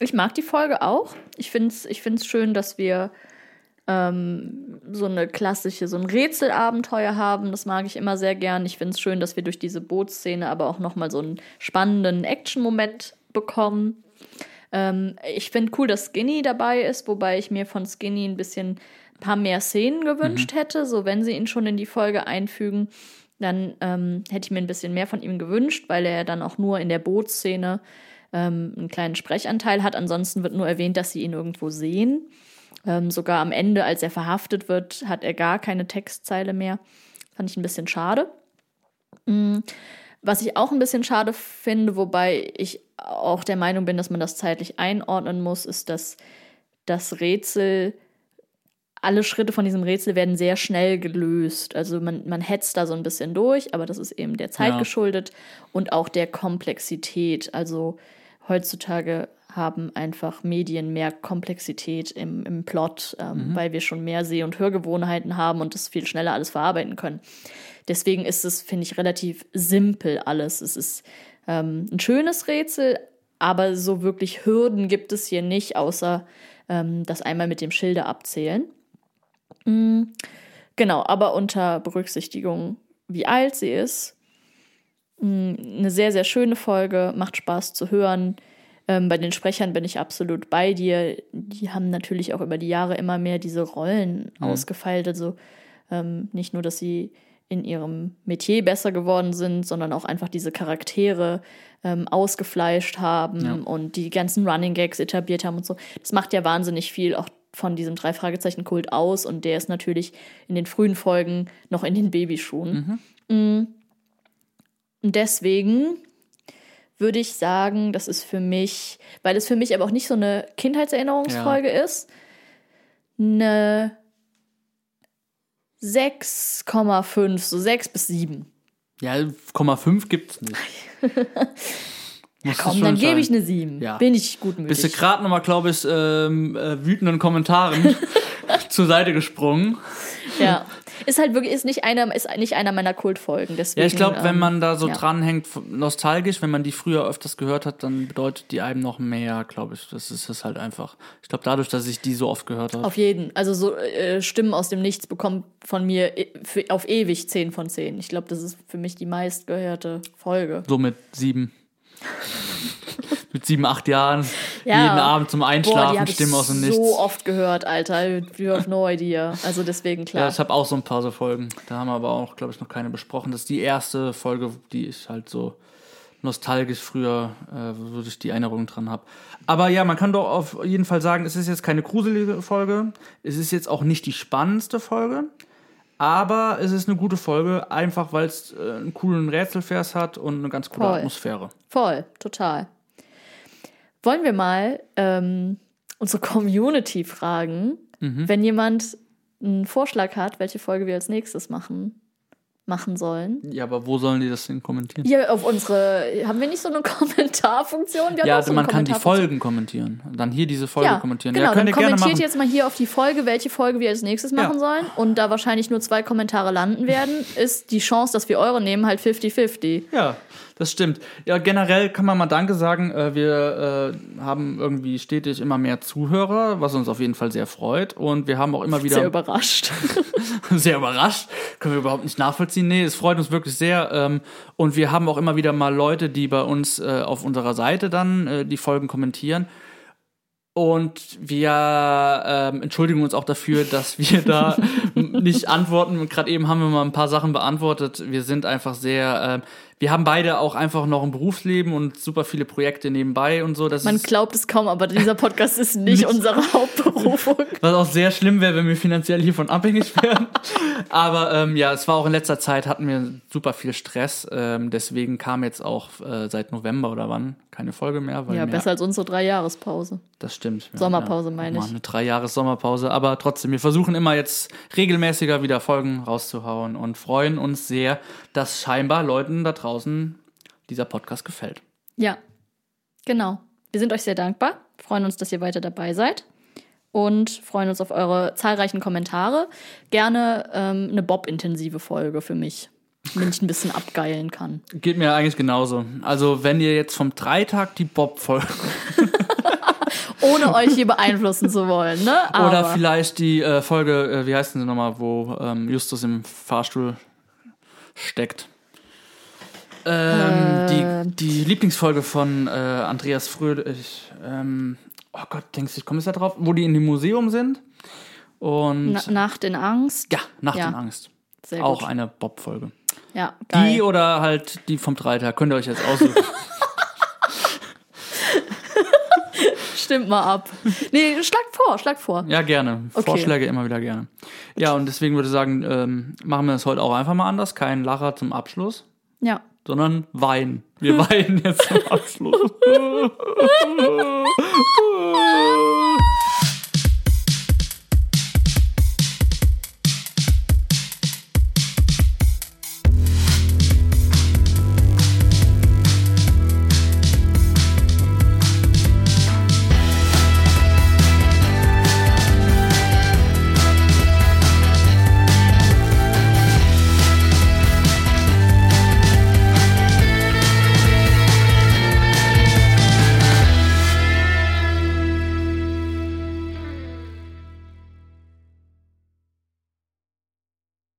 Ich mag die Folge auch. Ich finde es ich find's schön, dass wir ähm, so eine klassische, so ein Rätselabenteuer haben. Das mag ich immer sehr gern. Ich finde es schön, dass wir durch diese Bootsszene aber auch nochmal so einen spannenden Action-Moment bekommen. Ähm, ich finde cool, dass Skinny dabei ist, wobei ich mir von Skinny ein bisschen ein paar mehr Szenen gewünscht hätte. So, wenn sie ihn schon in die Folge einfügen, dann ähm, hätte ich mir ein bisschen mehr von ihm gewünscht, weil er dann auch nur in der Bootsszene ähm, einen kleinen Sprechanteil hat. Ansonsten wird nur erwähnt, dass sie ihn irgendwo sehen. Ähm, sogar am Ende, als er verhaftet wird, hat er gar keine Textzeile mehr. Fand ich ein bisschen schade. Mm, Was ich auch ein bisschen schade finde, wobei ich auch der Meinung bin, dass man das zeitlich einordnen muss, ist, dass das Rätsel, alle Schritte von diesem Rätsel werden sehr schnell gelöst. Also man, man hetzt da so ein bisschen durch, aber das ist eben der Zeit Ja. geschuldet und auch der Komplexität. Also heutzutage haben einfach Medien mehr Komplexität im, im Plot, ähm, weil wir schon mehr Seh- und Hörgewohnheiten haben und das viel schneller alles verarbeiten können. Deswegen ist es, finde ich, relativ simpel alles. Es ist ähm, ein schönes Rätsel, aber so wirklich Hürden gibt es hier nicht, außer ähm, das einmal mit dem Schilde abzählen. Mm, genau, aber unter Berücksichtigung, wie alt sie ist. Eine sehr, sehr schöne Folge, macht Spaß zu hören. Ähm, bei den Sprechern bin ich absolut bei dir. Die haben natürlich auch über die Jahre immer mehr diese Rollen ausgefeilt. Also ähm, nicht nur, dass sie in ihrem Metier besser geworden sind, sondern auch einfach diese Charaktere ähm, ausgefleischt haben Ja. und die ganzen Running Gags etabliert haben und so. Das macht ja wahnsinnig viel auch von diesem drei Fragezeichen Kult aus und der ist natürlich in den frühen Folgen noch in den Babyschuhen. Mm. Und deswegen würde ich sagen, das ist für mich, weil es für mich aber auch nicht so eine Kindheitserinnerungsfolge ist, eine 6,5, so 6 bis 7. Ja, 0,5 gibt's nicht. Muss Komm, dann gebe ich eine 7. Ja. Bin ich gutmütig. Bist du gerade nochmal, glaube ich, ähm, äh, wütenden Kommentaren zur Seite gesprungen. Ja. Ist halt wirklich, ist nicht einer, ist nicht einer meiner Kultfolgen. Deswegen, Ja, ich glaube, wenn ähm, man da so ja. dranhängt, nostalgisch, wenn man die früher öfters gehört hat, dann bedeutet die einem noch mehr, glaube ich. Das ist es halt einfach. Ich glaube, dadurch, dass ich die so oft gehört habe. Auf jeden. Also so äh, Stimmen aus dem Nichts bekommen von mir äh, für, auf ewig 10 von 10. Ich glaube, das ist für mich die meistgehörte Folge. So mit sieben. mit sieben, acht Jahren. Ja. Jeden Abend zum Boah, Einschlafen, ich Stimmen aus dem so Nichts. oft gehört, Alter. You have no idea. Also deswegen Ja, klar. ich habe auch so ein paar so Folgen. Da haben wir aber auch, glaube ich, noch keine besprochen. Das ist die erste Folge, die ich halt so nostalgisch früher, äh, wo ich die Erinnerung dran habe. Aber ja, man kann doch auf jeden Fall sagen, es ist jetzt keine gruselige Folge. Es ist jetzt auch nicht die spannendste Folge. Aber es ist eine gute Folge, einfach weil es äh, einen coolen Rätselvers hat und eine ganz coole Voll. Atmosphäre. Voll, total. Wollen wir mal ähm, unsere Community fragen, Mhm. wenn jemand einen Vorschlag hat, welche Folge wir als nächstes machen, machen sollen? Ja, aber wo sollen die das denn kommentieren? Hier auf unsere, haben wir nicht so eine Kommentarfunktion? Wir Ja, so man kann die. Folgen kommentieren. Dann hier diese Folge Ja, kommentieren. genau, ja, könnt dann kommentiert jetzt mal hier auf die Folge, welche Folge wir als nächstes machen sollen. Und da wahrscheinlich nur zwei Kommentare landen werden, ist die Chance, dass wir eure nehmen, halt 50-50. Ja, das stimmt. Ja, generell kann man mal Danke sagen. Äh, Wir äh, haben irgendwie stetig immer mehr Zuhörer, was uns auf jeden Fall sehr freut. Und wir haben auch immer wieder Sehr überrascht. sehr überrascht. Können wir überhaupt nicht nachvollziehen. Nee, es freut uns wirklich sehr. ähm, Und wir haben auch immer wieder mal Leute, die bei uns äh, auf unserer Seite dann äh, die Folgen kommentieren. Und wir ähm, entschuldigen uns auch dafür, dass wir da nicht antworten. Gerade eben haben wir mal ein paar Sachen beantwortet. Wir sind einfach sehr, ähm, wir haben beide auch einfach noch ein Berufsleben und super viele Projekte nebenbei und so. Das Man glaubt es kaum, aber dieser Podcast ist nicht Nicht- unsere Hauptberufung. was auch sehr schlimm wäre, wenn wir finanziell hiervon abhängig wären. Aber ähm, ja, es war auch in letzter Zeit hatten wir super viel Stress. Ähm, deswegen kam jetzt auch äh, seit November oder wann keine Folge mehr. Ja, besser als unsere Dreijahrespause. Das stimmt. Ja, Sommerpause ja. meine ich. Eine drei Jahres Sommerpause. Aber trotzdem, wir versuchen immer jetzt regelmäßiger wieder Folgen rauszuhauen und freuen uns sehr, dass scheinbar Leuten da draußen dieser Podcast gefällt. Ja, genau. Wir sind euch sehr dankbar, freuen uns, dass ihr weiter dabei seid und freuen uns auf eure zahlreichen Kommentare. Gerne ähm, eine Bob-intensive Folge für mich, wenn ich ein bisschen abgeilen kann. Geht mir eigentlich genauso. Also, wenn ihr jetzt vom Dreitag die Bob-Folge Ohne euch hier beeinflussen zu wollen, ne? Aber oder vielleicht die äh, Folge, äh, wie heißt denn sie nochmal, wo ähm, Justus im Fahrstuhl steckt. Ähm, Äh. die, die Lieblingsfolge von äh, Andreas Fröhlich. Ähm, oh Gott, denkst du, ich komme jetzt da drauf? Wo die in dem Museum sind. Und Na, Nacht in Angst. ja, Nacht Ja. in Angst. Sehr Auch gut. eine Bob-Folge. Ja, geil. Die oder halt die vom Dreitag. Könnt ihr euch jetzt aussuchen. Stimmt mal ab. Nee, schlag vor, schlag vor. ja, gerne. Okay. Vorschläge immer wieder gerne. Ja, und deswegen würde ich sagen, ähm, machen wir das heute auch einfach mal anders. Kein Lacher zum Abschluss, Ja. Sondern Wein. Wir weinen jetzt zum Abschluss.